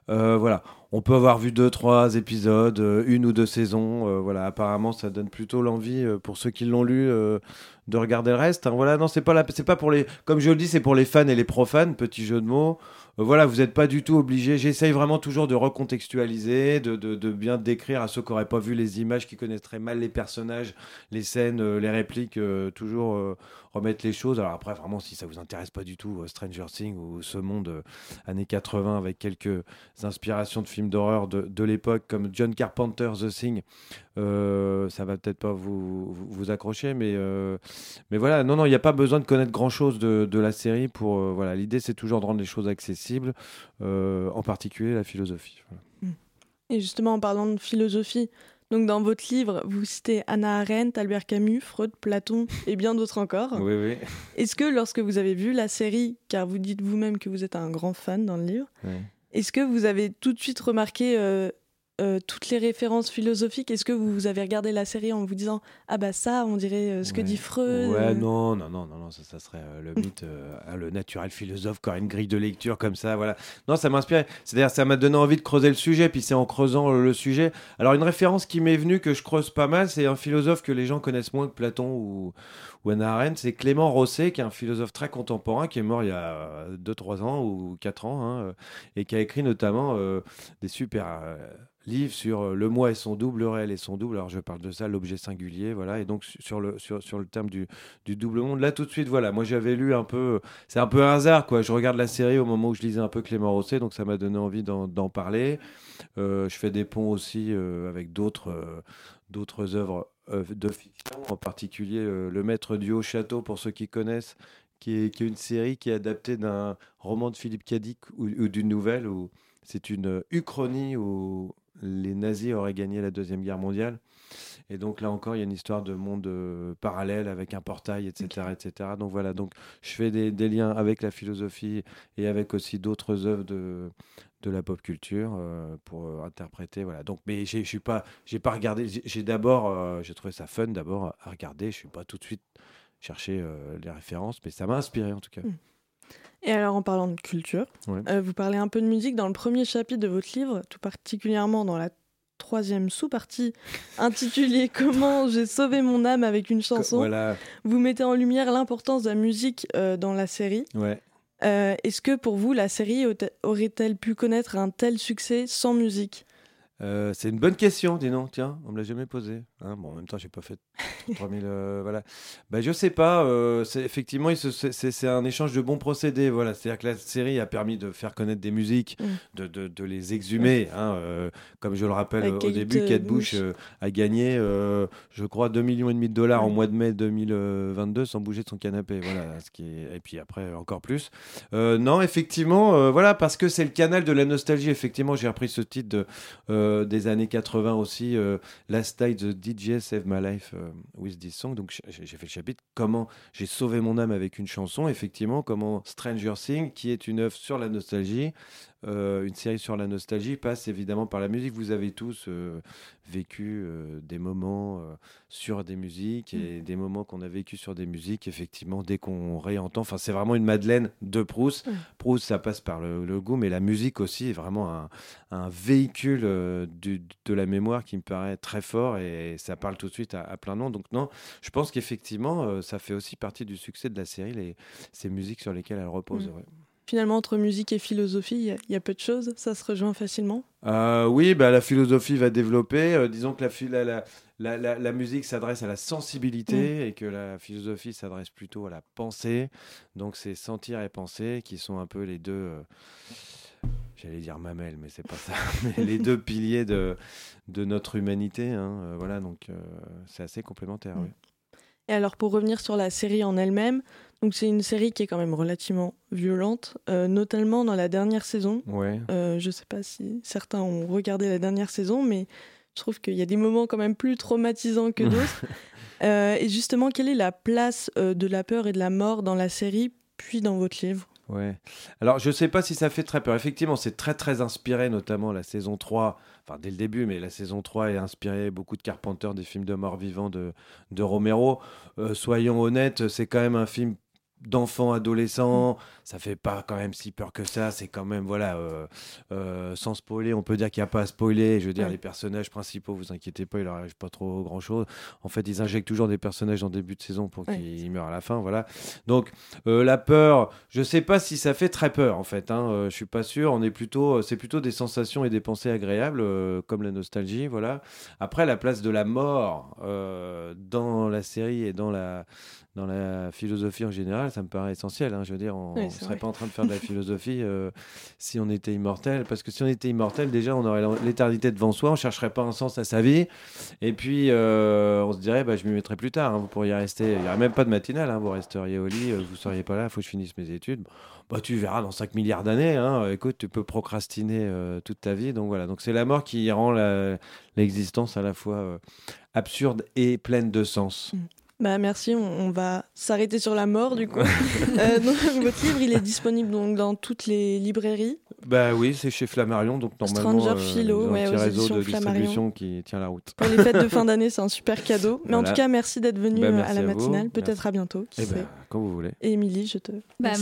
Voilà, on peut avoir vu deux, trois épisodes, une ou deux saisons. voilà, apparemment ça donne plutôt l'envie pour ceux qui l'ont lu. de regarder le reste. hein. Voilà, non, c'est pas la, c'est pas pour les, comme je le dis, c'est pour les fans et les profanes. Petit jeu de mots. Euh, voilà, vous n'êtes pas du tout obligé. J'essaye vraiment toujours de recontextualiser, de, bien décrire à ceux qui n'auraient pas vu les images, qui connaîtraient mal les personnages, les scènes, euh, les répliques, euh, toujours remettre les choses. Alors après, vraiment, si ça vous intéresse pas du tout, euh, Stranger Things ou ce monde euh, années 80 avec quelques inspirations de films d'horreur de, de l'époque comme John Carpenter, The Thing, euh, ça va peut-être pas vous, vous, accrocher, mais, euh, mais voilà, non, non, il n'y a pas besoin de connaître grand-chose de, de la série pour... voilà, l'idée, c'est toujours de rendre les choses accessibles, en particulier la philosophie. Et justement, en parlant de philosophie, donc dans votre livre, vous citez Anna Arendt, Albert Camus, Freud, Platon et bien d'autres encore. Oui, oui. Est-ce que lorsque vous avez vu la série, car vous dites vous-même que vous êtes un grand fan dans le livre, est-ce que vous avez tout de suite remarqué euh, euh, toutes les références philosophiques Est-ce que vous avez regardé la série en vous disant Ah bah ça, on dirait euh, ce que dit Freud Ouais, euh, non, non, non, non, non, ça, ça serait euh, le *laughs* mythe, hein, le naturel philosophe qui aurait une grille de lecture comme ça, voilà. Non, ça m'inspirait. C'est-à-dire, ça m'a donné envie de creuser le sujet, puis c'est en creusant le sujet. Alors, une référence qui m'est venue, que je creuse pas mal, c'est un philosophe que les gens connaissent moins que Platon ou, ou Hannah Arendt, c'est Clément Rosset, qui est un philosophe très contemporain, qui est mort il y a 2-3 ans ou 4 ans, hein, et qui a écrit notamment des super livres sur euh, le moi et son double, le réel et son double. Alors je parle de ça, l'objet singulier, voilà. Et donc su- sur le sur, sur le terme du, du double monde, là tout de suite, voilà. Moi j'avais lu un peu, c'est un peu un hasard quoi. Je regarde la série au moment où je lisais un peu Clément Rosset, donc ça m'a donné envie d'en parler. Euh, je fais des ponts aussi euh, avec d'autres œuvres de fiction, en particulier Le Maître du Haut Château pour ceux qui connaissent. Qui est, qui est une série qui est adaptée d'un roman de Philippe Cadic ou, ou d'une nouvelle où c'est une uchronie où les nazis auraient gagné la Deuxième Guerre mondiale. Et donc là encore, il y a une histoire de monde euh, parallèle avec un portail, etc. etc. Donc voilà, donc je fais des, liens avec la philosophie et avec aussi d'autres œuvres de, de la pop culture euh, pour euh, interpréter. Voilà. Donc, mais je suis pas, j'ai pas regardé. j'ai- d'abord, j'ai trouvé ça fun d'abord à regarder. Je suis pas tout de suite chercher les références, mais ça m'a inspiré en tout cas. Et alors, en parlant de culture, Ouais. euh, vous parlez un peu de musique dans le premier chapitre de votre livre, tout particulièrement dans la troisième sous-partie *laughs* intitulée Comment j'ai sauvé mon âme avec une chanson. Voilà, Vous mettez en lumière l'importance de la musique euh, dans la série. ouais. Euh, Est-ce que pour vous, la série aurait- aurait-elle pu connaître un tel succès sans musique? Euh, c'est une bonne question, dis donc. Tiens, on me l'a jamais posée. Hein, bon, en même temps, j'ai pas fait 3000. euh, voilà. Bah, je sais pas. euh, effectivement, c'est un échange de bons procédés. Voilà. C'est-à-dire que la série a permis de faire connaître des musiques, Mm. de, de- de les exhumer. hein, euh, comme je le rappelle au début, Kate Bush a gagné, je crois, 2 millions et demi de dollars en Ouais. mois de mai 2022 sans bouger de son canapé. Voilà. Ce qui est... Et puis après, encore plus. Non, effectivement, voilà, parce que c'est le canal de la nostalgie. Effectivement, j'ai repris ce titre de, euh, des années 80 aussi, euh, Last Night the DJ Save My Life euh, with this song. Donc j'ai fait le chapitre comment j'ai sauvé mon âme avec une chanson. Effectivement, comment Stranger Things, qui est une œuvre sur la nostalgie, une série sur la nostalgie, passe évidemment par la musique. Vous avez tous euh, vécu euh, des moments euh, sur des musiques et des moments qu'on a vécu sur des musiques. Effectivement, dès qu'on réentend, enfin c'est vraiment une Madeleine de Proust. Mm. Proust, ça passe par le, le goût, mais la musique aussi est vraiment un, un véhicule euh, du- de la mémoire qui me paraît très fort et ça parle tout de suite à, à plein nom. Donc non, je pense qu'effectivement, euh, ça fait aussi partie du succès de la série, les, ces musiques sur lesquelles elle repose. Mm. ouais. Finalement, entre musique et philosophie, il y a- il y, a peu de choses. Ça se rejoint facilement? Euh, oui, bah, la philosophie va développer. Euh, disons que la, la, la, la, la- la musique s'adresse à la sensibilité et que la philosophie s'adresse plutôt à la pensée. Donc c'est sentir et penser qui sont un peu les deux... euh, J'allais dire mamelles, mais c'est pas ça. *laughs* Mais les deux piliers de, de notre humanité. hein. Voilà, donc c'est assez complémentaire. Mm. oui. Et alors, pour revenir sur la série en elle-même, donc c'est une série qui est quand même relativement violente, euh, notamment dans la dernière saison. Ouais. Euh, je sais pas si certains ont regardé la dernière saison, mais je trouve qu'il y a des moments quand même plus traumatisants que *laughs* d'autres. Euh, et justement, quelle est la place euh, de la peur et de la mort dans la série, puis dans votre livre? Ouais. Alors, je sais pas si ça fait très peur. Effectivement, c'est très, très inspiré, notamment la saison 3. Enfin, dès le début, mais la saison 3 est inspirée beaucoup de Carpenter, des films de morts vivants de, de Romero. Euh, soyons honnêtes, c'est quand même un film d'enfants adolescents ça fait pas quand même si peur que ça c'est quand même voilà euh, euh, sans spoiler on peut dire qu'il n'y a pas à spoiler je veux dire Ouais. les personnages principaux vous inquiétez pas il leur arrive pas trop grand chose en fait ils injectent toujours des personnages en début de saison pour Ouais. qu'ils meurent à la fin voilà donc euh, la peur, je sais pas si ça fait très peur en fait. Hein. Je suis pas sûr. On est plutôt, c'est plutôt des sensations et des pensées agréables, comme la nostalgie, voilà. Après, la place de la mort dans la série et dans la dans la philosophie en général, ça me paraît essentiel. hein. Je veux dire, on, Oui, c'est serait vrai. pas en train de faire de la *laughs* philosophie euh, si on était immortel, parce que si on était immortel, déjà, on aurait l'éternité devant soi, on chercherait pas un sens à sa vie, et puis euh, on se dirait, bah, je m'y mettrai plus tard. hein. Vous pourriez rester, il y aurait même pas de matinale, hein. vous resteriez au lit, euh, vous seriez pas là, il faut que je finisse mes études. Bah, tu verras dans 5 milliards d'années. Écoute, tu peux procrastiner toute ta vie. Donc voilà. Donc c'est la mort qui rend l'existence à la fois absurde et pleine de sens. Bah merci, on, on va s'arrêter sur la mort du coup. *laughs* Euh, donc, votre livre, il est disponible donc dans toutes les librairies. Bah oui, c'est chez Flammarion, donc normalement Stranger Philo, ils ont un ouais, petit aux réseau de distribution qui tient la route. Pour les fêtes de fin *laughs* d'année, c'est un super cadeau. Mais en tout cas, merci d'être venu Bah, euh, merci à la matinale. Peut-être à bientôt. qui Eh sait. ben, quand vous voulez. Et Émilie, je te. Bah,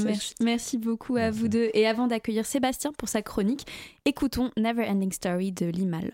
merci beaucoup à vous deux. Et avant d'accueillir Sébastien pour sa chronique, écoutons Never Ending Story de Limal.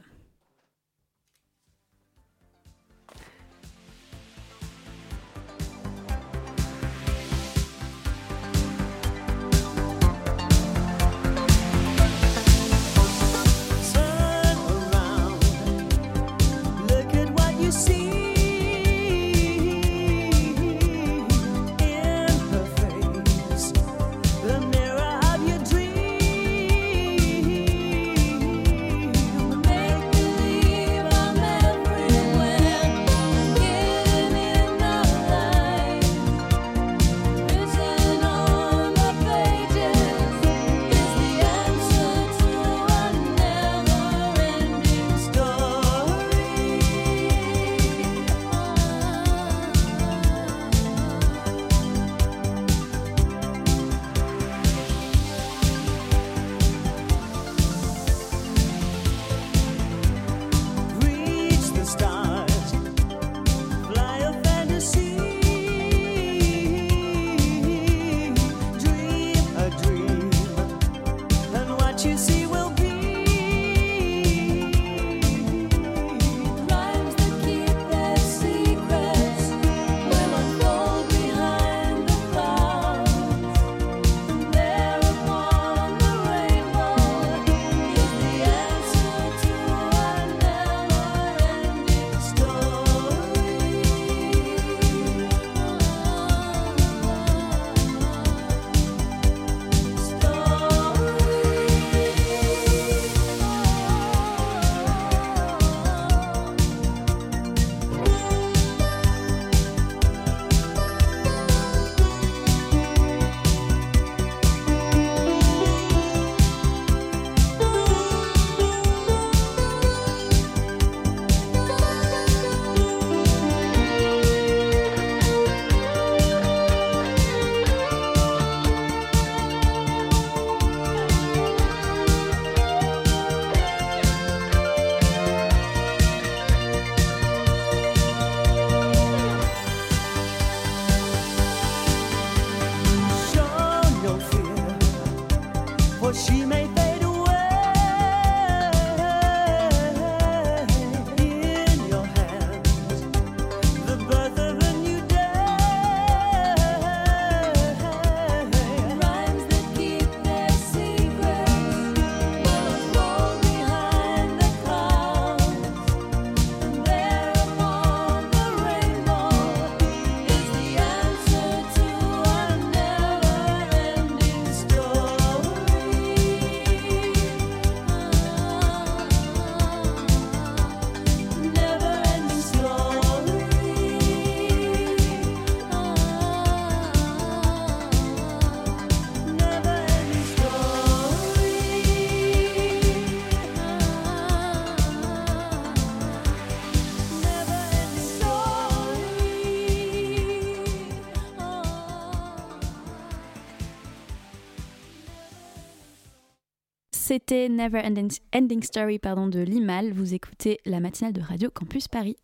C'était Never Ending, Ending Story pardon, de Limal. Vous écoutez la matinale de Radio Campus Paris.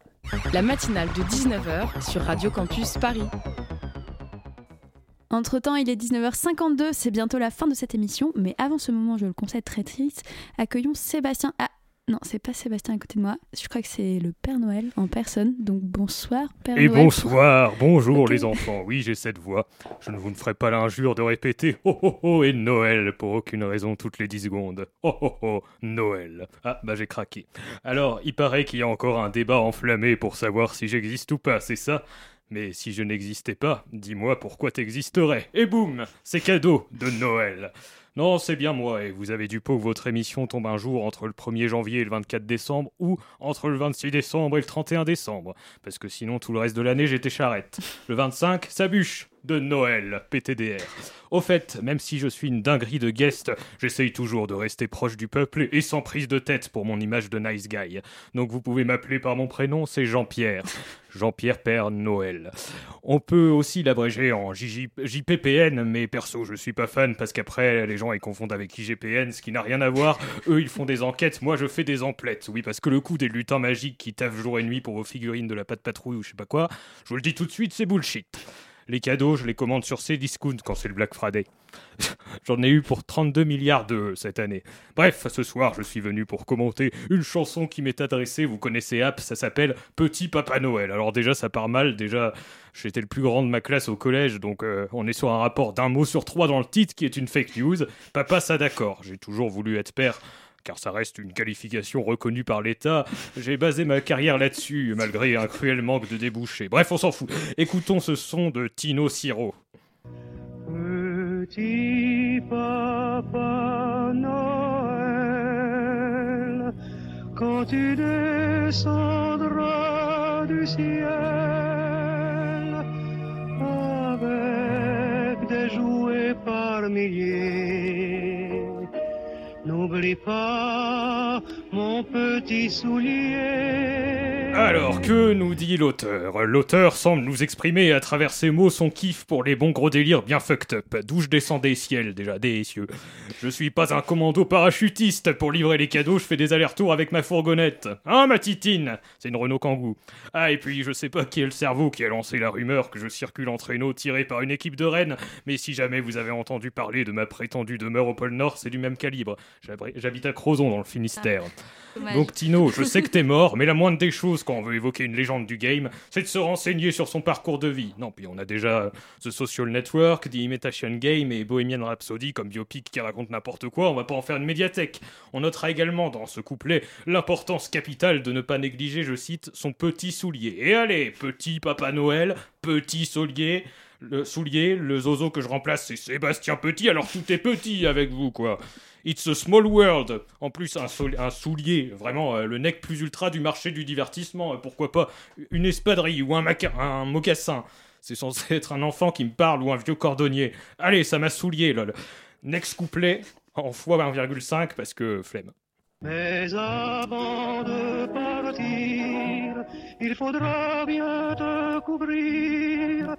La matinale de 19h sur Radio Campus Paris. Entre-temps, il est 19h52, c'est bientôt la fin de cette émission, mais avant ce moment, je le concède très triste, accueillons Sébastien. Ah, non, c'est pas Sébastien à côté de moi, je crois que c'est le Père Noël en personne, donc bonsoir Père Et Noël. bonsoir, bonjour les enfants. Oui, j'ai cette voix. Je ne vous ne ferai pas l'injure de répéter oh oh oh et Noël pour aucune raison toutes les 10 secondes. Oh oh oh, Noël. Ah, bah j'ai craqué. Alors, il paraît qu'il y a encore un débat enflammé pour savoir si j'existe ou pas, c'est ça? Mais si je n'existais pas, dis-moi pourquoi t'existerais. Et boum, c'est cadeau de Noël. Non, c'est bien moi, et vous avez du pot que votre émission tombe un jour entre le 1er janvier et le 24 décembre, ou entre le 26 décembre et le 31 décembre, parce que sinon tout le reste de l'année j'étais charrette. Le 25, ça bûche de Noël, PTDR. Au fait, même si je suis une dinguerie de guest, j'essaye toujours de rester proche du peuple et sans prise de tête pour mon image de nice guy. Donc vous pouvez m'appeler par mon prénom, c'est Jean-Pierre. Jean-Pierre Père Noël. On peut aussi l'abréger en JPPN, mais perso, je suis pas fan parce qu'après, les gens ils confondent avec IGPN, ce qui n'a rien à voir. Eux, ils font des enquêtes, moi je fais des emplettes. Oui, parce que le coup des lutins magiques qui taffent jour et nuit pour vos figurines de la patte patrouille ou je sais pas quoi, je vous le dis tout de suite, c'est bullshit. Les cadeaux, je les commande sur Cdiscount quand c'est le Black Friday. *laughs* J'en ai eu pour 32 milliards de cette année. Bref, ce soir, je suis venu pour commenter une chanson qui m'est adressée. Vous connaissez App, ça s'appelle Petit Papa Noël. Alors déjà, ça part mal. Déjà, j'étais le plus grand de ma classe au collège, donc euh, on est sur un rapport d'un mot sur trois dans le titre qui est une fake news. Papa, ça d'accord. J'ai toujours voulu être père. Car ça reste une qualification reconnue par l'État. J'ai basé ma carrière là-dessus, malgré un cruel manque de débouchés. Bref, on s'en fout. Écoutons ce son de Tino Siro. Petit papa Noël, quand tu descendras du ciel avec des jouets par milliers, n'oublie pas mon petit soulier. Alors, que nous dit l'auteur? L'auteur semble nous exprimer à travers ses mots son kiff pour les bons gros délires bien fucked up. D'où je descends des ciels, déjà, des cieux. Je suis pas un commando parachutiste. Pour livrer les cadeaux, je fais des allers-retours avec ma fourgonnette. Hein, ma titine? C'est une Renault Kangoo. Ah, et puis, je sais pas qui est le cerveau qui a lancé la rumeur que je circule en traîneau tiré par une équipe de Rennes, mais si jamais vous avez entendu parler de ma prétendue demeure au pôle Nord, c'est du même calibre. J'habite à Crozon, dans le Finistère. Dommage. Donc Tino, je sais que t'es mort, mais la moindre des choses quand on veut évoquer une légende du game, c'est de se renseigner sur son parcours de vie. Non, puis on a déjà The Social Network, The Imitation Game et Bohemian Rhapsody comme biopic qui raconte n'importe quoi, on va pas en faire une médiathèque. On notera également dans ce couplet l'importance capitale de ne pas négliger, je cite, son petit soulier. Et allez, petit Papa Noël, petit soulier, le soulier, le zozo que je remplace c'est Sébastien Petit, alors tout est petit avec vous quoi. It's a small world. En plus, un, soulier, vraiment euh, le nec plus ultra du marché du divertissement. Euh, pourquoi pas une espadrille ou un mocassin. C'est censé *laughs* être un enfant qui me parle ou un vieux cordonnier. Allez, ça m'a soulié, lol. Next couplet en fois 1,5 parce que flemme. Mais avant de partir, il faudra bien te couvrir.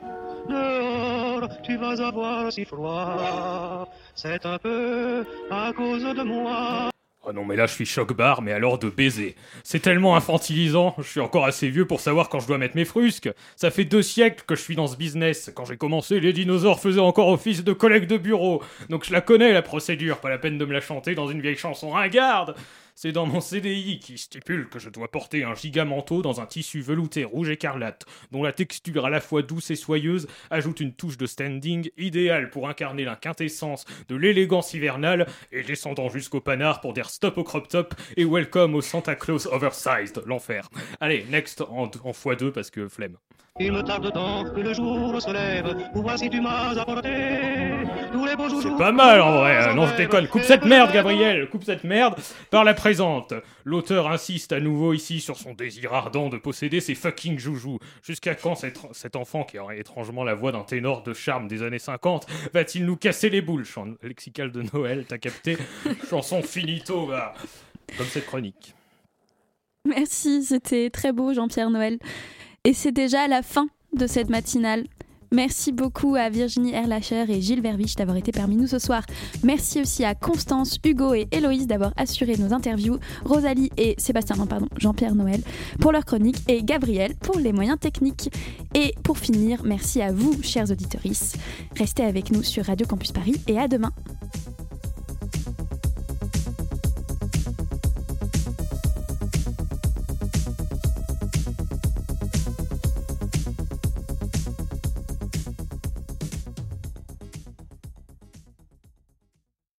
Dehors, tu vas avoir si froid. C'est un peu à cause de moi. Oh non, mais là, je suis choc-bar, mais alors de baiser. C'est tellement infantilisant, je suis encore assez vieux pour savoir quand je dois mettre mes frusques. Ça fait deux siècles que je suis dans ce business. Quand j'ai commencé, les dinosaures faisaient encore office de collègues de bureau. Donc je la connais, la procédure, pas la peine de me la chanter dans une vieille chanson ringarde. C'est dans mon CDI qui stipule que je dois porter un gigamanteau dans un tissu velouté rouge écarlate, dont la texture à la fois douce et soyeuse ajoute une touche de standing idéale pour incarner la quintessence de l'élégance hivernale et descendant jusqu'au panard pour dire stop au crop top et welcome au Santa Claus oversized, l'enfer. Allez, next en, en x2 parce que flemme. Il me tarde tant que le jour se lève pour voir si tu m'as apporté tous les beaux jours. C'est pas mal en vrai, hein. non je déconne. Coupe cette merde, Gabriel, coupe cette merde par la présente. L'auteur insiste à nouveau ici sur son désir ardent de posséder ses fucking joujoux. Jusqu'à quand cet, cet enfant, qui aurait étrangement la voix d'un ténor de charme des années 50, va-t-il nous casser les boules? Chant lexical de Noël, t'as capté? *laughs* Chanson finito, va. Comme cette chronique. Merci, c'était très beau Jean-Pierre Noël. Et c'est déjà la fin de cette matinale. Merci beaucoup à Virginie Erlacher et Gilles Vervich d'avoir été parmi nous ce soir. Merci aussi à Constance, Hugo et Héloïse d'avoir assuré nos interviews, Rosalie et Sébastien, non pardon, Jean-Pierre Noël pour leur chronique et Gabriel pour les moyens techniques. Et pour finir, merci à vous, chers auditorices. Restez avec nous sur Radio Campus Paris et à demain.